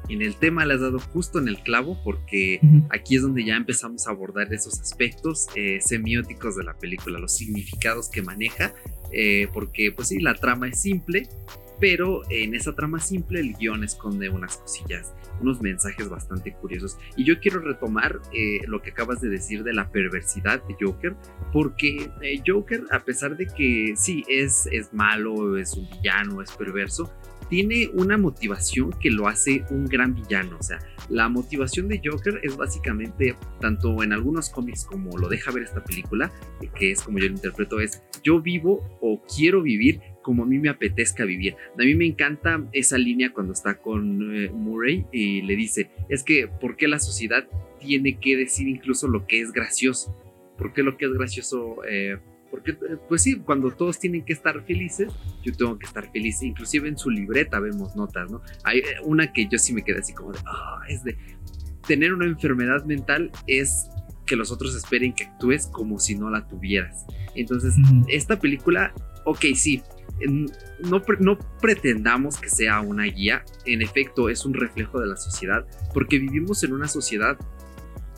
en el tema le has dado justo en el clavo porque aquí es donde ya empezamos a abordar esos aspectos eh, semióticos de la película, los significados que maneja, eh, porque pues sí, la trama es simple, pero en esa trama simple el guion esconde unas cosillas, unos mensajes bastante curiosos. Y yo quiero retomar eh, lo que acabas de decir de la perversidad de Joker, porque eh, Joker, a pesar de que sí, es, es malo, es un villano, es perverso, tiene una motivación que lo hace un gran villano. O sea, la motivación de Joker es básicamente, tanto en algunos cómics como lo deja ver esta película, que es como yo lo interpreto, es yo vivo o quiero vivir como a mí me apetezca vivir. A mí me encanta esa línea cuando está con eh, Murray y le dice, es que, ¿por qué la sociedad tiene que decir incluso lo que es gracioso? ¿Por qué lo que es gracioso? Eh, porque, eh, pues sí, cuando todos tienen que estar felices, yo tengo que estar feliz. Inclusive en su libreta vemos notas, ¿no? Hay una que yo sí me quedé así como de, ah, es de, tener una enfermedad mental es que los otros esperen que actúes como si no la tuvieras. Entonces, esta película, ok, sí, no, no, pretendamos que sea una guía, en efecto es un reflejo de la sociedad, porque vivimos en una sociedad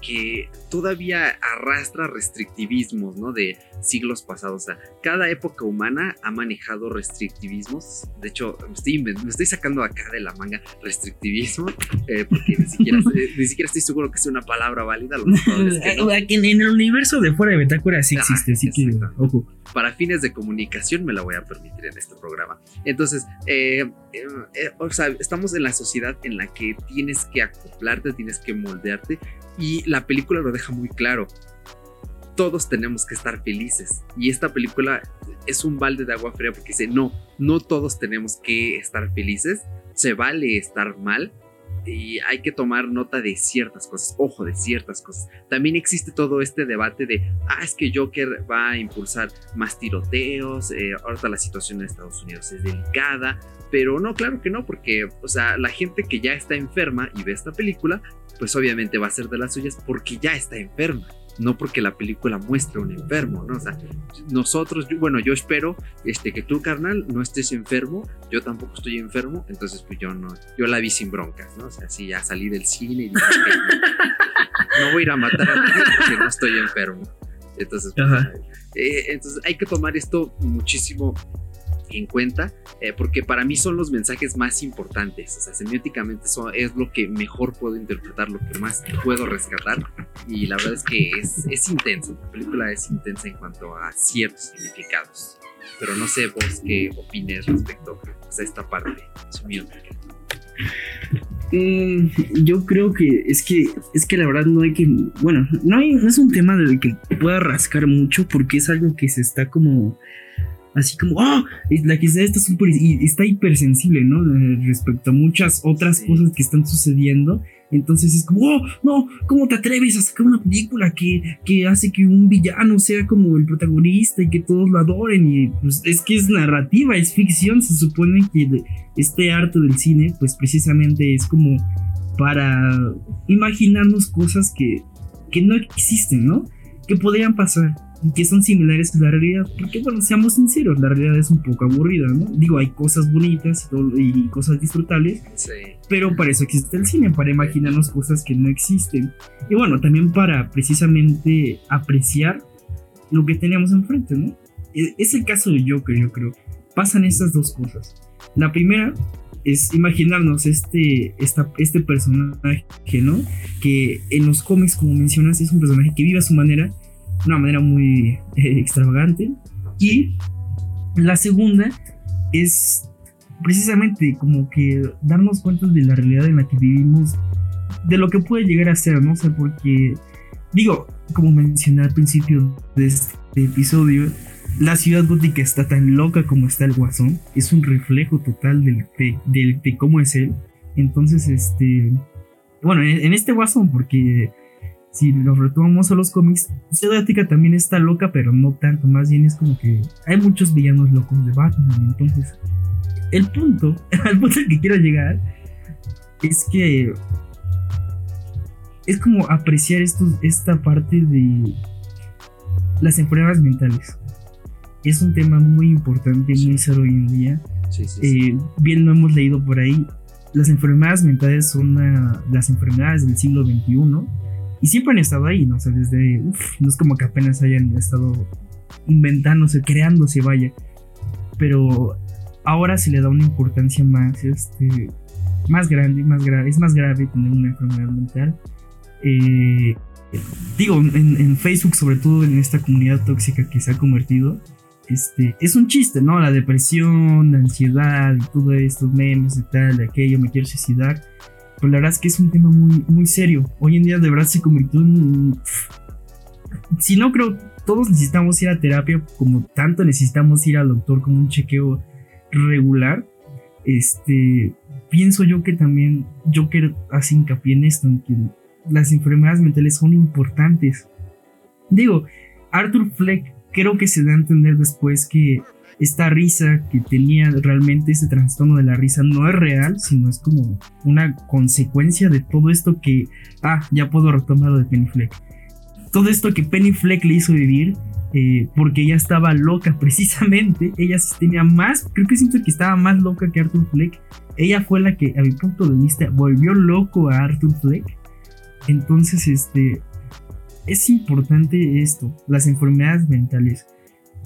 que todavía arrastra restrictivismos, ¿no? De siglos pasados. O sea, cada época humana ha manejado restrictivismos. De hecho, me estoy, me estoy sacando acá de la manga restrictivismo, eh, porque ni siquiera, ni siquiera, estoy seguro que sea una palabra válida. en el universo de fuera de Metácora sí existe, así que, ojo. Para fines de comunicación me la voy a permitir en este programa. Entonces, eh, eh, o sea, estamos en la sociedad en la que tienes que acoplarte, tienes que moldearte y la película lo deja muy claro. Todos tenemos que estar felices. Y esta película es un balde de agua fría porque dice, no, no todos tenemos que estar felices. Se vale estar mal, y hay que tomar nota de ciertas cosas, ojo, de ciertas cosas. También existe todo este debate de, ah, es que Joker va a impulsar más tiroteos, eh, ahorita la situación en Estados Unidos es delicada, pero no, claro que no, porque, o sea, la gente que ya está enferma y ve esta película, pues obviamente va a ser de las suyas porque ya está enferma no porque la película muestre un enfermo, ¿no? O sea, nosotros, bueno, yo espero este, que tú, carnal, no estés enfermo, yo tampoco estoy enfermo, entonces pues yo no, yo la vi sin broncas, ¿no? O sea, sí, ya salí del cine y dije, no, voy a ir a matar a nadie porque no estoy enfermo. Entonces, pues, eh, entonces hay que tomar esto muchísimo en cuenta, eh, porque para mí son los mensajes más importantes. O sea, semióticamente eso es lo que mejor puedo interpretar, lo que más puedo rescatar. Y la verdad es que es, es intensa. La película es intensa en cuanto a ciertos significados. Pero no sé vos qué opines respecto a esta parte semiótica. Mm, yo creo que es que es que la verdad no hay que bueno no hay no es un tema del que pueda rascar mucho porque es algo que se está como así como, ¡ah! la que está súper, y está hipersensible, ¿no? Respecto a muchas otras cosas que están sucediendo. Entonces es como, oh, no, ¿cómo te atreves a sacar una película que, que hace que un villano sea como el protagonista y que todos lo adoren? Y pues es que es narrativa, es ficción, se supone que este arte del cine, pues precisamente es como para imaginarnos cosas que, que no existen, ¿no? Que podrían pasar que son similares a la realidad. Porque, bueno, seamos sinceros, la realidad es un poco aburrida, ¿no? Digo, hay cosas bonitas y, cosas disfrutables, pero para eso existe el cine, para imaginarnos cosas que no existen. Y bueno, también para precisamente apreciar lo que tenemos enfrente, ¿no? E, es el caso de Joker, yo creo. Pasan estas dos cosas. La primera es imaginarnos este, esta, este personaje, ¿no? Que en los cómics, como mencionas, es un personaje que vive a su manera una manera muy eh, extravagante. Y la segunda es precisamente como que darnos cuenta de la realidad en la que vivimos, de lo que puede llegar a ser, ¿no? O sea, porque, digo, como mencioné al principio de este episodio, la ciudad gótica está tan loca como está el guasón, es un reflejo total de, de, de cómo es él. Entonces, este, bueno, en este guasón, porque si lo retomamos a los cómics, Ciudad también está loca, pero no tanto. Más bien es como que hay muchos villanos locos de Batman. Entonces, el punto, al punto al que quiero llegar, es que es como apreciar esta parte de las enfermedades mentales. Es un tema muy importante, muy serio hoy en día. Eh, bien lo hemos leído por ahí. Las enfermedades mentales son las enfermedades del siglo XXI y siempre han estado ahí, ¿no? O sea, desde, uff, no es como que apenas hayan estado inventándose, creándose, vaya. Pero ahora se le da una importancia más, este, más grande, más grave, es más grave tener una enfermedad mental. Eh, digo, en, Facebook, sobre todo en esta comunidad tóxica que se ha convertido, este, es un chiste, ¿no? La depresión, la ansiedad, todo estos memes y tal, de aquello, me quiero suicidar. Pero la verdad es que es un tema muy, muy serio. Hoy en día de verdad se convirtió en... Si no creo, todos necesitamos ir a terapia como tanto necesitamos ir al doctor como un chequeo regular. Este, pienso yo que también Joker hace hincapié en esto, en que las enfermedades mentales son importantes. Digo, Arthur Fleck creo que se da a entender después que esta risa que tenía realmente ese trastorno de la risa no es real, sino es como una consecuencia de todo esto que, ah, ya puedo retomar lo de Penny Fleck. Todo esto que Penny Fleck le hizo vivir, eh, porque ella estaba loca precisamente, ella tenía más, creo que siento que estaba más loca que Arthur Fleck. Ella fue la que, a mi punto de vista, volvió loco a Arthur Fleck. Entonces, este, es importante esto, las enfermedades mentales.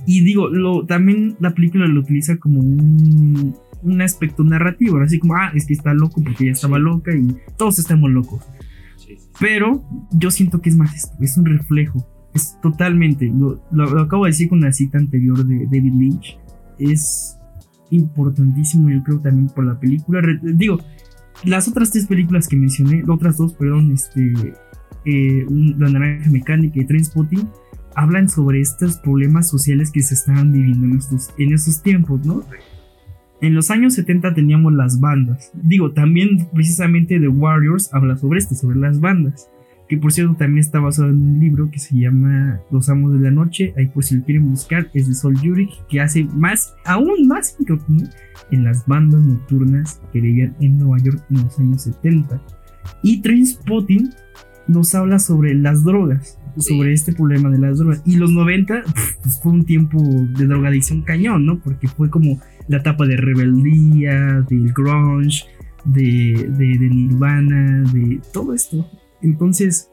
Y digo, lo, también la película lo utiliza como un, un aspecto narrativo, así como, ah, es que está loco porque ella estaba loca y todos estamos locos. Pero yo siento que es más esto, es un reflejo, es totalmente, lo, lo, acabo de decir con una cita anterior de David Lynch, es importantísimo yo creo también por la película, digo, las otras tres películas que mencioné, otras dos, perdón, este, eh, La Naranja Mecánica y Trainspotting, hablan sobre estos problemas sociales que se estaban viviendo en estos, en esos tiempos, ¿no? En los años 70 teníamos las bandas. Digo, también precisamente The Warriors habla sobre esto, sobre las bandas. Que por cierto también está basado en un libro que se llama Los Amos de la Noche. Ahí por si lo quieren buscar, es de Sol Yurik, que hace más, aún más hincapié en las bandas nocturnas que vivían en Nueva York en los años 70. Y Trainspotting nos habla sobre las drogas sobre este problema de las drogas. Y los 90 pues fue un tiempo de drogadicción cañón, ¿no? Porque fue como la etapa de rebeldía, del grunge, de, de, de Nirvana, de todo esto. Entonces,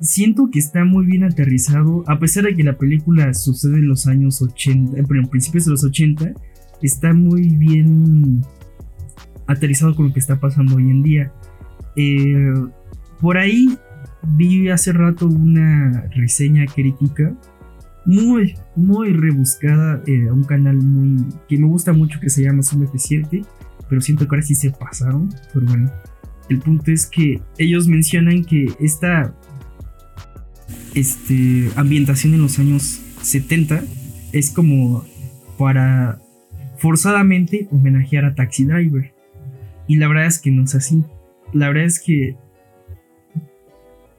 siento que está muy bien aterrizado, a pesar de que la película sucede en los años 80, eh, en principios de los 80, está muy bien aterrizado con lo que está pasando hoy en día. Eh, por ahí vi hace rato una reseña crítica muy, muy rebuscada eh, a un canal muy que me gusta mucho que se llama Zoom F7, pero siento que ahora sí se pasaron. Pero bueno, el punto es que ellos mencionan que esta este, ambientación en los años 70 es como para forzadamente homenajear a Taxi Driver. Y la verdad es que no es así. La verdad es que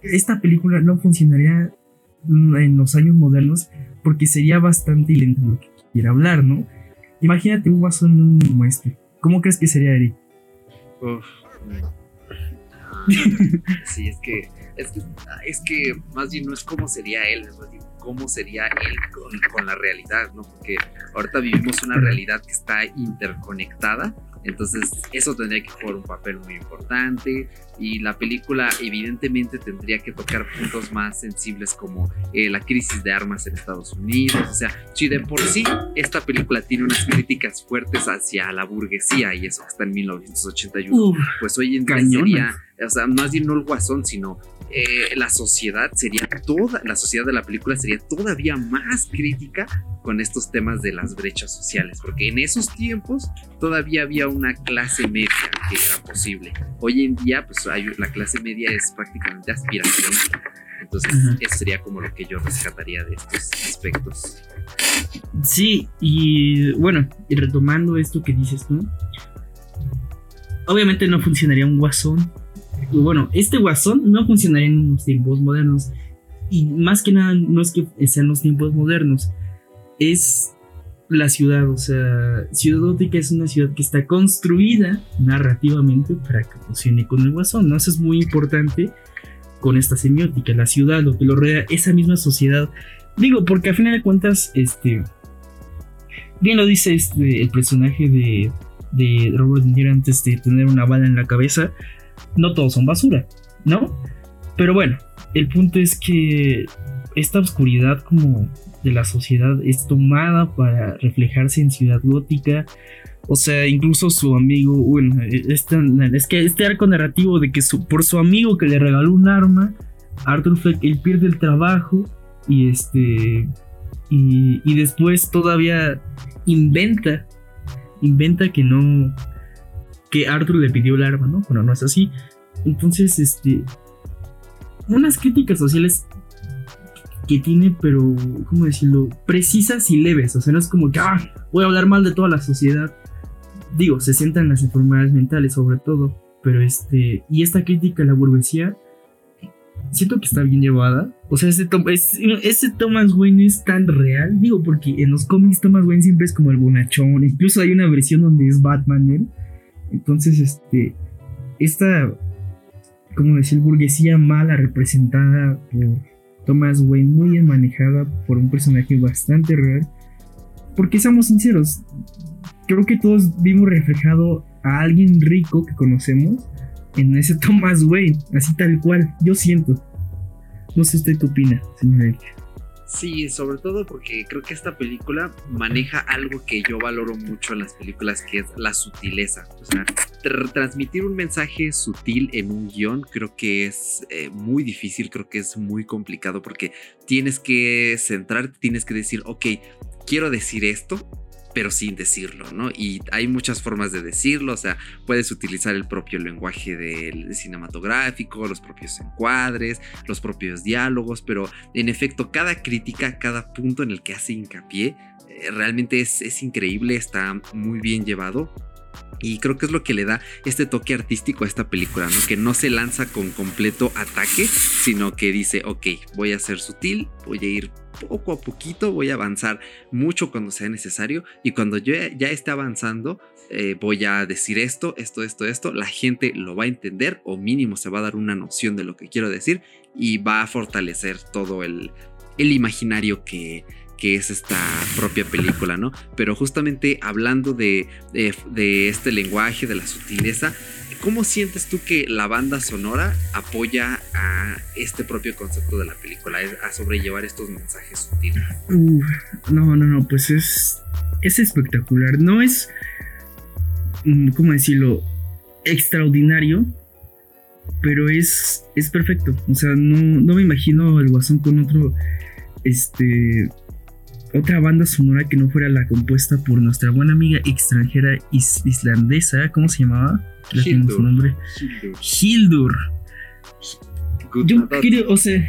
esta película no funcionaría en los años modernos porque sería bastante lento lo que quiera hablar, ¿no? Imagínate un guasón como este. ¿Cómo crees que sería Eric? Uf. sí, es que, es que, es que más bien no es cómo sería él, es más bien cómo sería él con, con la realidad, ¿no? Porque ahorita vivimos una realidad que está interconectada entonces eso tendría que jugar un papel muy importante y la película evidentemente tendría que tocar puntos más sensibles como eh, la crisis de armas en Estados Unidos. O sea, si de por sí esta película tiene unas críticas fuertes hacia la burguesía y eso está en 1981, pues hoy en día sería, o sea, más bien no el guasón, sino eh, la sociedad sería toda, la sociedad de la película sería todavía más crítica con estos temas de las brechas sociales, porque en esos tiempos todavía había una clase media que era posible. Hoy en día, pues hay, la clase media es prácticamente aspiracional. Entonces, eso sería como lo que yo rescataría de estos aspectos. Sí, y bueno, y retomando esto que dices tú, obviamente no funcionaría un guasón bueno, este guasón no funcionaría en los tiempos modernos. Y más que nada, no es que sean los tiempos modernos, es la ciudad. O sea, Ciudad Gótica es una ciudad que está construida narrativamente para que funcione con el guasón. ¿no? Eso es muy importante con esta semiótica. La ciudad, lo que lo rodea, esa misma sociedad. Digo, porque a final de cuentas, este. Bien lo dice este, el personaje de, de Robert antes de tener una bala en la cabeza no todos son basura, ¿no? Pero bueno, el punto es que esta oscuridad como de la sociedad es tomada para reflejarse en Ciudad Gótica. O sea, incluso su amigo, bueno, este, es que este arco narrativo de que por su amigo que le regaló un arma, Arthur Fleck, él pierde el trabajo y este, y, y después todavía inventa, inventa que no, que Arthur le pidió el arma, ¿no? Bueno, no es así. Entonces, este. Unas críticas sociales que tiene, pero, ¿cómo decirlo? Precisas y leves. O sea, no es como que, ah, voy a hablar mal de toda la sociedad. Digo, se sientan las enfermedades mentales, sobre todo. Pero este. Y esta crítica a la burguesía. Siento que está bien llevada. O sea, ese, Thomas Wayne es tan real. Digo, porque en los cómics Thomas Wayne siempre es como el bonachón. Incluso hay una versión donde es Batman él. Entonces, este, esta, como decir, burguesía mala representada por Thomas Wayne, muy bien manejada por un personaje bastante real. Porque seamos sinceros, creo que todos vimos reflejado a alguien rico que conocemos en ese Thomas Wayne, así tal cual, yo siento. No sé usted qué opina, señor Sí, sobre todo porque creo que esta película maneja algo que yo valoro mucho en las películas, que es la sutileza. O sea, transmitir un mensaje sutil en un guion creo que es eh, muy difícil, creo que es muy complicado porque tienes que centrarte, tienes que decir, ok, quiero decir esto, pero sin decirlo, ¿no? Y hay muchas formas de decirlo, o sea, puedes utilizar el propio lenguaje del cinematográfico, los propios encuadres, los propios diálogos, pero en efecto, cada crítica, cada punto en el que hace hincapié, eh, realmente es, es increíble, está muy bien llevado. Y creo que es lo que le da este toque artístico a esta película, ¿no? Que no se lanza con completo ataque, sino que dice, ok, voy a ser sutil, voy a ir poco a poquito, voy a avanzar mucho cuando sea necesario y cuando yo ya esté avanzando, eh, voy a decir esto, esto, esto, esto, la gente lo va a entender o mínimo se va a dar una noción de lo que quiero decir y va a fortalecer todo el, el imaginario que, que es esta propia película, ¿no? Pero justamente hablando de, de, este lenguaje, de la sutileza, ¿cómo sientes tú que la banda sonora apoya a este propio concepto de la película, a sobrellevar estos mensajes sutiles? no, no, no, pues es, es espectacular, no es, mm, ¿cómo decirlo? Extraordinario, pero es, es perfecto. O sea, no, no me imagino el guasón con otro, este, otra banda sonora que no fuera la compuesta por nuestra buena amiga extranjera islandesa, ¿cómo se llamaba? Hildur. Su nombre. Hildur. Yo creo, o sea,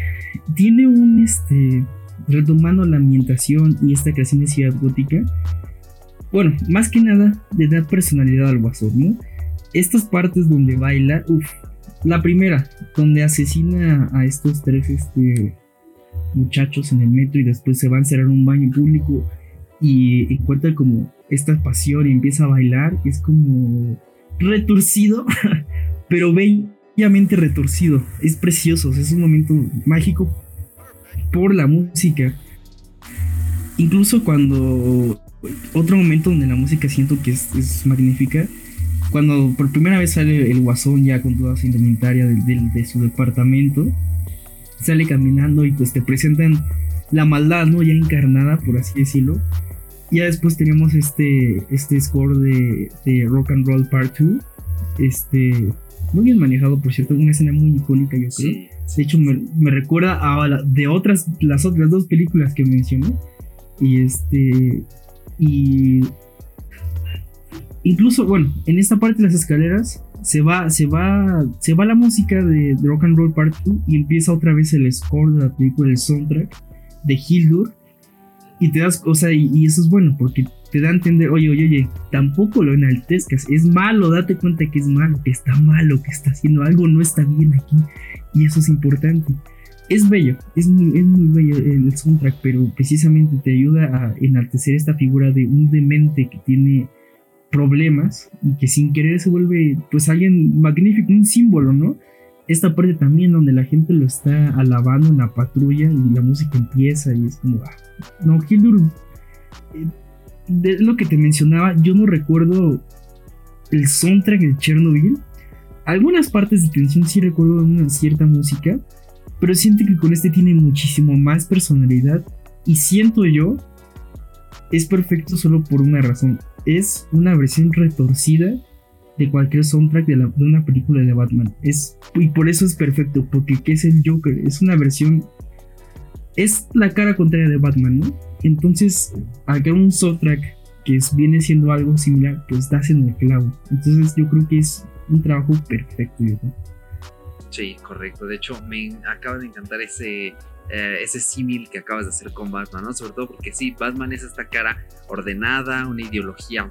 tiene un este retomando la ambientación y esta creación de ciudad gótica. Bueno, más que nada de dar personalidad al guasón, ¿no? Estas partes donde baila, uff, la primera, donde asesina a estos tres este, muchachos en el metro y después se va a encerrar en un baño público y encuentra como esta pasión y empieza a bailar, es como retorcido, pero bellamente retorcido. Es precioso, es un momento mágico por la música. Incluso cuando otro momento donde la música siento que es, magnífica, cuando por primera vez sale el guasón ya con toda su indumentaria de, su departamento, sale caminando y pues te presentan la maldad, ¿no? Ya encarnada, por así decirlo. Ya después tenemos este, este score de, de Rock and Roll Part 2. Este, muy bien manejado, por cierto, una escena muy icónica, yo creo. de hecho, me, me, recuerda a de otras, las otras dos películas que mencioné. Y este, y incluso, bueno, en esta parte de las escaleras se va, se va, se va la música de, Rock and Roll Part 2 y empieza otra vez el score de la película, el soundtrack de Hildur. Y te das, o sea, y, eso es bueno porque te da a entender, oye, oye, oye, tampoco lo enaltezcas, es malo, date cuenta que es malo, que está malo, que está haciendo algo, no está bien aquí. Y eso es importante es bello, es muy, es muy bello el soundtrack, pero precisamente te ayuda a enaltecer esta figura de un demente que tiene problemas y que sin querer se vuelve pues alguien magnífico, un símbolo, ¿no? Esta parte también donde la gente lo está alabando en la patrulla y la música empieza y es como, ah, no, Hildur, eh, de lo que te mencionaba, yo no recuerdo el soundtrack de Chernobyl. Algunas partes de tensión sí recuerdo una cierta música, pero siento que con este tiene muchísimo más personalidad y siento yo es perfecto solo por una razón. Es una versión retorcida de cualquier soundtrack de, una película de Batman. Es, y por eso es perfecto, porque ¿qué es el Joker? Es una versión... Es la cara contraria de Batman, ¿no? Entonces, acá un soundtrack que viene siendo algo similar, pues das en el clavo. Entonces yo creo que es un trabajo perfecto, yo creo. Correcto. De hecho, me acaba de encantar ese, eh, ese símil que acabas de hacer con Batman, ¿no? Sobre todo porque sí, Batman es esta cara ordenada, una ideología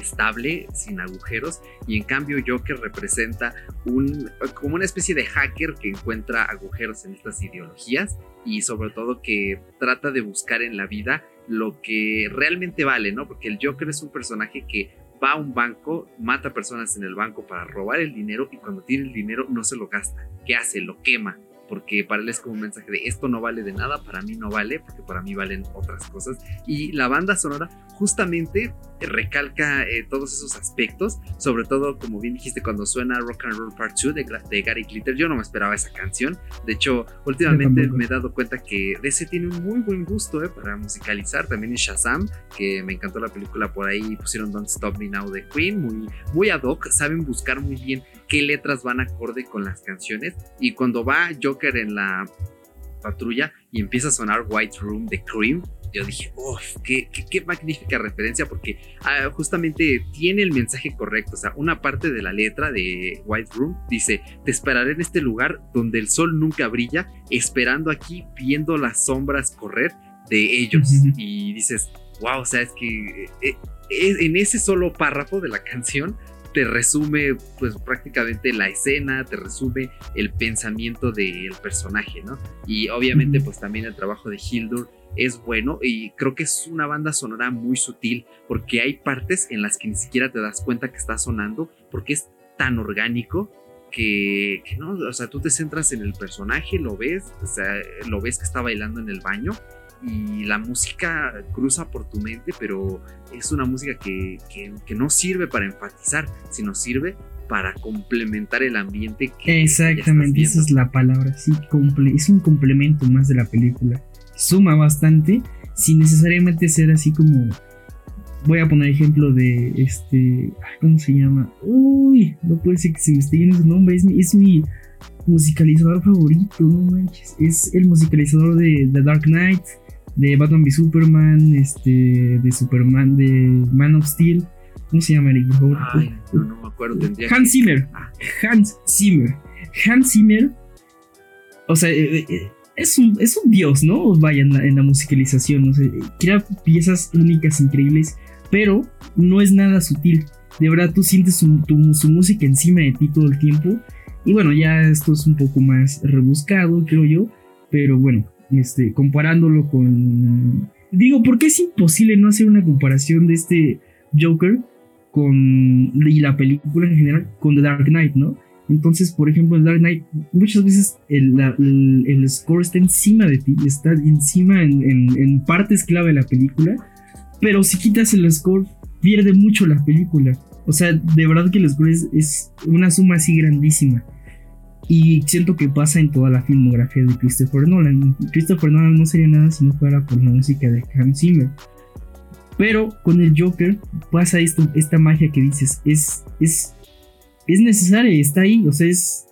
estable, sin agujeros, y en cambio Joker representa un, como una especie de hacker que encuentra agujeros en estas ideologías y sobre todo que trata de buscar en la vida lo que realmente vale, ¿no? Porque el Joker es un personaje que va a un banco, mata personas en el banco para robar el dinero y cuando tiene el dinero no se lo gasta. ¿Qué hace? Lo quema porque para él es como un mensaje de esto no vale de nada, para mí no vale, porque para mí valen otras cosas. Y la banda sonora justamente recalca eh, todos esos aspectos, sobre todo como bien dijiste cuando suena Rock and Roll Part 2 de, Gary Glitter, yo no me esperaba esa canción, de hecho últimamente me he dado cuenta que DC tiene un muy buen gusto eh, para musicalizar, también en Shazam, que me encantó la película por ahí, pusieron Don't Stop Me Now de Queen, muy, muy ad hoc, saben buscar muy bien qué letras van acorde con las canciones. Y cuando va Joker en la patrulla y empieza a sonar White Room de Cream, yo dije, uff, qué, qué, magnífica referencia, porque ah, justamente tiene el mensaje correcto. O sea, una parte de la letra de White Room dice: Te esperaré en este lugar donde el sol nunca brilla, esperando aquí, viendo las sombras correr de ellos. Y dices, wow, o sea, es que eh, eh, en ese solo párrafo de la canción te resume pues prácticamente la escena, te resume el pensamiento del personaje, ¿no? Y obviamente pues también el trabajo de Hildur es bueno y creo que es una banda sonora muy sutil porque hay partes en las que ni siquiera te das cuenta que está sonando porque es tan orgánico que, que, no, o sea, tú te centras en el personaje, lo ves, o sea, lo ves que está bailando en el baño y la música cruza por tu mente, pero es una música que, no sirve para enfatizar, sino sirve para complementar el ambiente que exactamente esa es la palabra sí es un complemento más de la película. Suma bastante sin necesariamente ser así como voy a poner ejemplo de este cómo se llama uy no puede ser que se me esté yendo su nombre es mi, es mi musicalizador favorito no manches es el musicalizador de The Dark Knight de Batman v Superman, este, de Superman, de Man of Steel. ¿Cómo se llama, Eric? no, me acuerdo. Hans Zimmer. Ah. Hans Zimmer. Hans Zimmer. O sea, eh, eh, es un, es un dios, ¿no? Vaya, en la, musicalización. crea piezas únicas, increíbles, pero no es nada sutil. De verdad, tú sientes su, su música encima de ti todo el tiempo Y bueno, ya esto es un poco más rebuscado, creo yo. Pero bueno, este, comparándolo con. Digo, porque es imposible no hacer una comparación de este Joker con. y la película en general con The Dark Knight, ¿no? Entonces, por ejemplo, en Dark Knight, muchas veces el, el, score está encima de ti, está encima en, en, partes clave de la película, pero si quitas el score, pierde mucho la película. O sea, de verdad que el score es, una suma así grandísima. Y siento que pasa en toda la filmografía de Christopher Nolan. Christopher Nolan no sería nada si no fuera por la música de Hans Zimmer. Pero con el Joker pasa esto, esta magia que dices, es, es es necesaria, está ahí, o sea, es,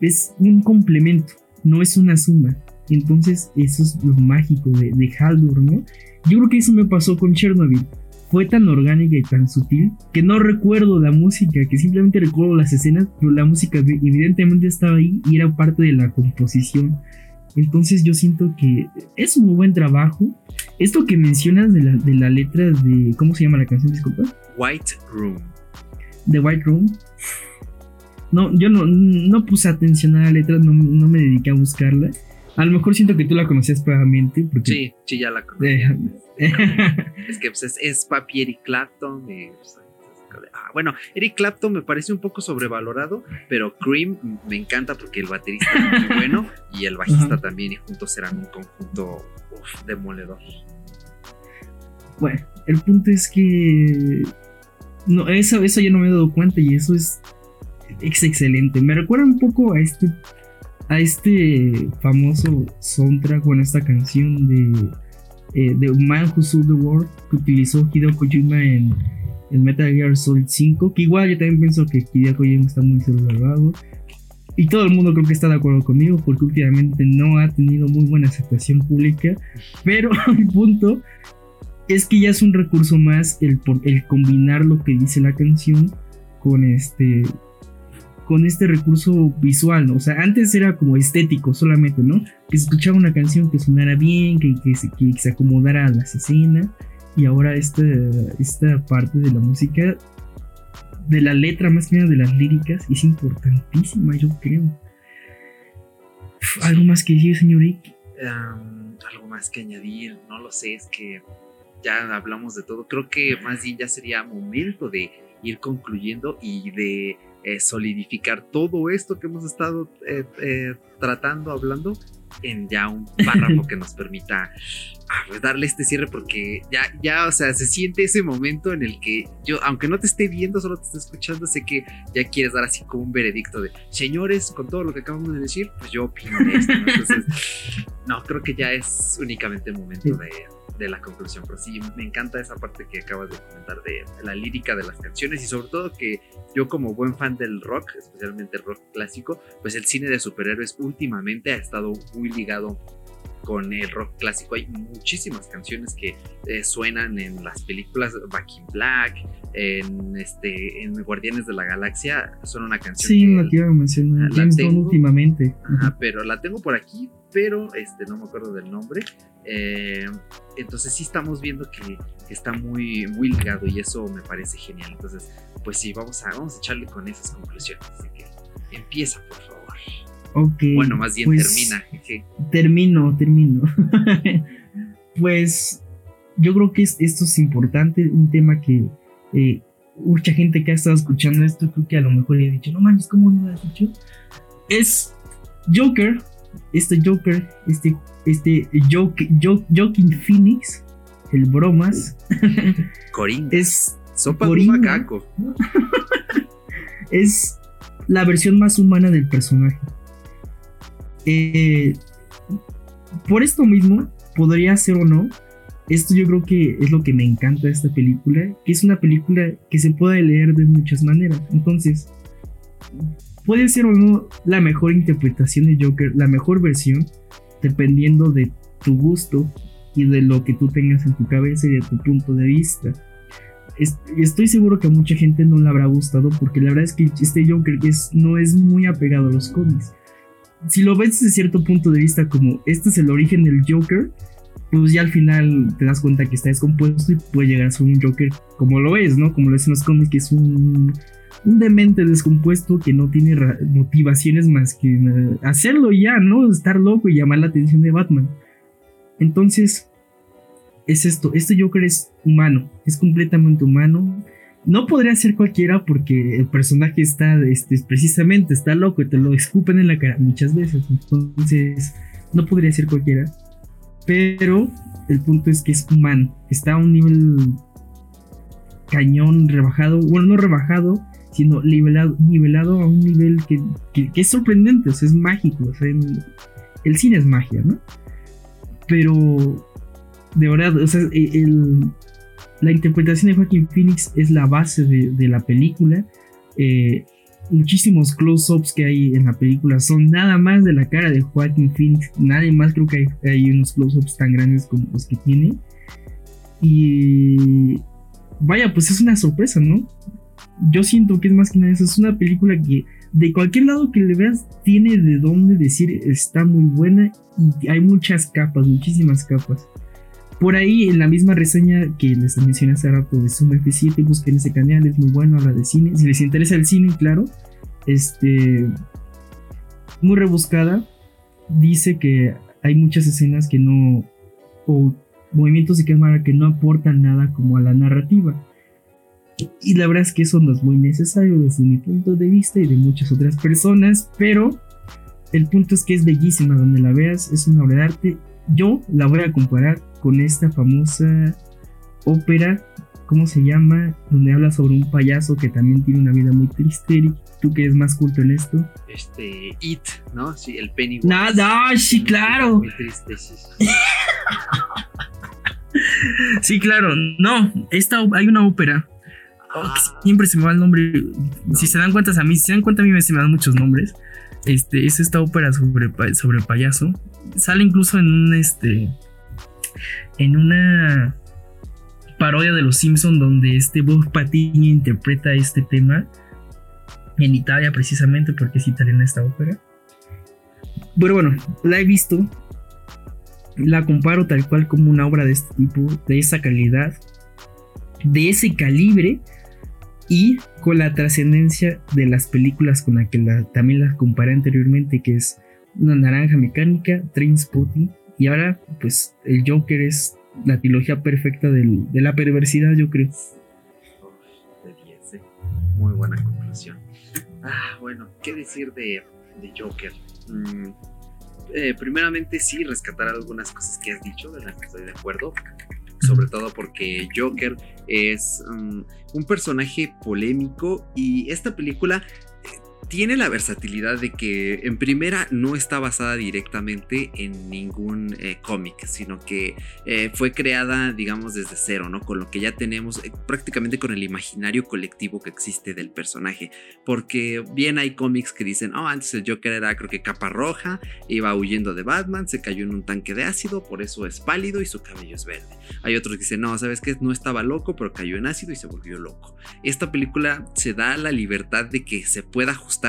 es un complemento, no es una suma. Entonces, eso es lo mágico de, de Haldor, ¿no? Yo creo que eso me pasó con Chernobyl. Fue tan orgánica y tan sutil que no recuerdo la música, que simplemente recuerdo las escenas, pero la música evidentemente estaba ahí y era parte de la composición. Entonces yo siento que es un muy buen trabajo. Esto que mencionas de la, de la letra de... ¿Cómo se llama la canción? Disculpa. White Room. The White Room. No, yo no, no puse atención a la letra, no, no, me dediqué a buscarla. A lo mejor siento que tú la conocías previamente. Porque... Sí, sí, ya la conocía. es que pues, es, papi Eric Clapton. Pues, ah, bueno, Eric Clapton me parece un poco sobrevalorado, pero Cream me encanta porque el baterista es muy bueno y el bajista también, y juntos serán un conjunto demoledor. Bueno, el punto es que no, eso, eso yo no me he dado cuenta y eso es, es excelente. Me recuerda un poco a este, a este famoso soundtrack, bueno, esta canción de, eh, de Man Who Sold the World que utilizó Hideo Kojima en, en, Metal Gear Solid 5. Que igual yo también pienso que Hideo Kojima está muy salvado. Y todo el mundo creo que está de acuerdo conmigo porque últimamente no ha tenido muy buena aceptación pública. Pero el punto es que ya es un recurso más el, el combinar lo que dice la canción con este con este recurso visual, ¿no? O sea, antes era como estético solamente, ¿no? Que se escuchaba una canción que sonara bien, que, que, se, que se acomodara a las escenas. Y ahora esta, esta parte de la música, de la letra más que nada de las líricas, es importantísima, yo creo. ¿Algo más que decir, señor algo más que añadir, no lo sé, es que ya hablamos de todo. Creo que más bien ya sería momento de ir concluyendo y de eh, solidificar todo esto que hemos estado eh, eh, tratando, hablando, en ya un párrafo que nos permita ah, pues darle este cierre porque ya, ya, o sea, se siente ese momento en el que yo, aunque no te esté viendo, solo te esté escuchando, sé que ya quieres dar así como un veredicto de, señores, con todo lo que acabamos de decir, pues yo opino de esto. Entonces, no, creo que ya es únicamente el momento de de la conclusión, pero sí, me encanta esa parte que acabas de comentar de la lírica de las canciones y sobre todo que yo como buen fan del rock, especialmente el rock clásico, pues el cine de superhéroes últimamente ha estado muy ligado con el rock clásico. Hay muchísimas canciones que eh, suenan en las películas Back in Black, en este, en Guardianes de la Galaxia. Son una canción. Sí, que la quiero mencionar. La tengo, últimamente. pero la tengo por aquí, pero este, no me acuerdo del nombre. Eh, entonces sí estamos viendo que, está muy, muy ligado y eso me parece genial. Entonces, pues sí, vamos a, vamos a echarle con esas conclusiones. Así que empieza, por favor. Ok. Bueno, más bien pues, termina. Termino, termino. pues yo creo que esto es importante, un tema que eh, mucha gente que ha estado escuchando esto, creo que a lo mejor le ha dicho, no manches, ¿cómo no lo has dicho? Es Joker, este Joker, este este Joaquin Phoenix, el bromas. Coringa. Es sopa de macaco. es la versión más humana del personaje. Eh, por esto mismo, podría ser o no. Esto yo creo que es lo que me encanta de esta película, que es una película que se puede leer de muchas maneras. Entonces, puede ser o no la mejor interpretación de Joker, la mejor versión, dependiendo de tu gusto y de lo que tú tengas en tu cabeza y de tu punto de vista. Estoy seguro que a mucha gente no le habrá gustado porque la verdad es que este Joker no es muy apegado a los cómics. Si lo ves desde cierto punto de vista como este es el origen del Joker, pues ya al final te das cuenta que está descompuesto y puede llegar a ser un Joker como lo es, ¿no? Como lo es en los cómics, que es un, un demente descompuesto que no tiene motivaciones más que eh, hacerlo ya, ¿no? Estar loco y llamar la atención de Batman. Entonces, es esto, este Joker es humano, es completamente humano. No podría ser cualquiera porque el personaje está, este, precisamente, está loco y te lo escupen en la cara muchas veces. Entonces, no podría ser cualquiera. Pero el punto es que es humano, está a un nivel cañón rebajado, bueno, no rebajado, sino nivelado, nivelado a un nivel que, es sorprendente, o sea, es mágico, o sea, el, cine es magia, ¿no? Pero, de verdad, o sea, e, la interpretación de Joaquin Phoenix es la base de, la película. Eh, muchísimos close-ups que hay en la película son nada más de la cara de Joaquin Phoenix. Nadie más creo que hay, hay unos close-ups tan grandes como los que tiene. Y vaya, pues es una sorpresa, ¿no? Yo siento que es más que nada eso. Es una película que de cualquier lado que le veas tiene de dónde decir está muy buena y hay muchas capas, muchísimas capas. Por ahí, en la misma reseña que les mencioné hace rato de Zoom F7, busquen ese canal, es muy bueno, habla de cine. Si les interesa el cine, claro, este, muy rebuscada. Dice que hay muchas escenas que no, o movimientos de cámara que no aportan nada como a la narrativa. Y la verdad es que eso no es muy necesario desde mi punto de vista y de muchas otras personas, pero el punto es que es bellísima donde la veas, es una obra de arte. Yo la voy a comparar con esta famosa ópera, ¿cómo se llama? Donde habla sobre un payaso que también tiene una vida muy triste. tú que eres más culto en esto. Este, It, ¿no? Sí, el penny Nada, sí, claro. Muy triste, sí. sí, claro. No, esta, hay una ópera. Ah. siempre se me va el nombre. Si se dan cuenta a mí, si se dan cuenta a mí se me dan muchos nombres. Este, es esta ópera sobre, sobre payaso. Sale incluso en un este en una parodia de Los Simpson donde este Bob Patiño interpreta este tema en Italia precisamente porque es italiana esta ópera. Pero bueno, la he visto, la comparo tal cual como una obra de este tipo, de esa calidad, de ese calibre y con la trascendencia de las películas con las que también las comparé anteriormente, que es Una Naranja Mecánica, Trainspotting y ahora, pues, el Joker es la trilogía perfecta de la perversidad, yo creo. de 10. Muy buena conclusión. Ah, bueno, ¿qué decir de, Joker? Mm, eh, primeramente, sí, rescatar algunas cosas que has dicho, de las que estoy de acuerdo. Sobre todo porque Joker es mm, un personaje polémico y esta película tiene la versatilidad de que en primera no está basada directamente en ningún eh, cómic, sino que eh, fue creada, digamos, desde cero, ¿no? Con lo que ya tenemos, eh, prácticamente con el imaginario colectivo que existe del personaje. Porque bien hay cómics que dicen, oh, antes el Joker era creo que capa roja, iba huyendo de Batman, se cayó en un tanque de ácido, por eso es pálido y su cabello es verde. Hay otros que dicen, no, sabes que no estaba loco, pero cayó en ácido y se volvió loco. Esta película se da la libertad de que se pueda ajustar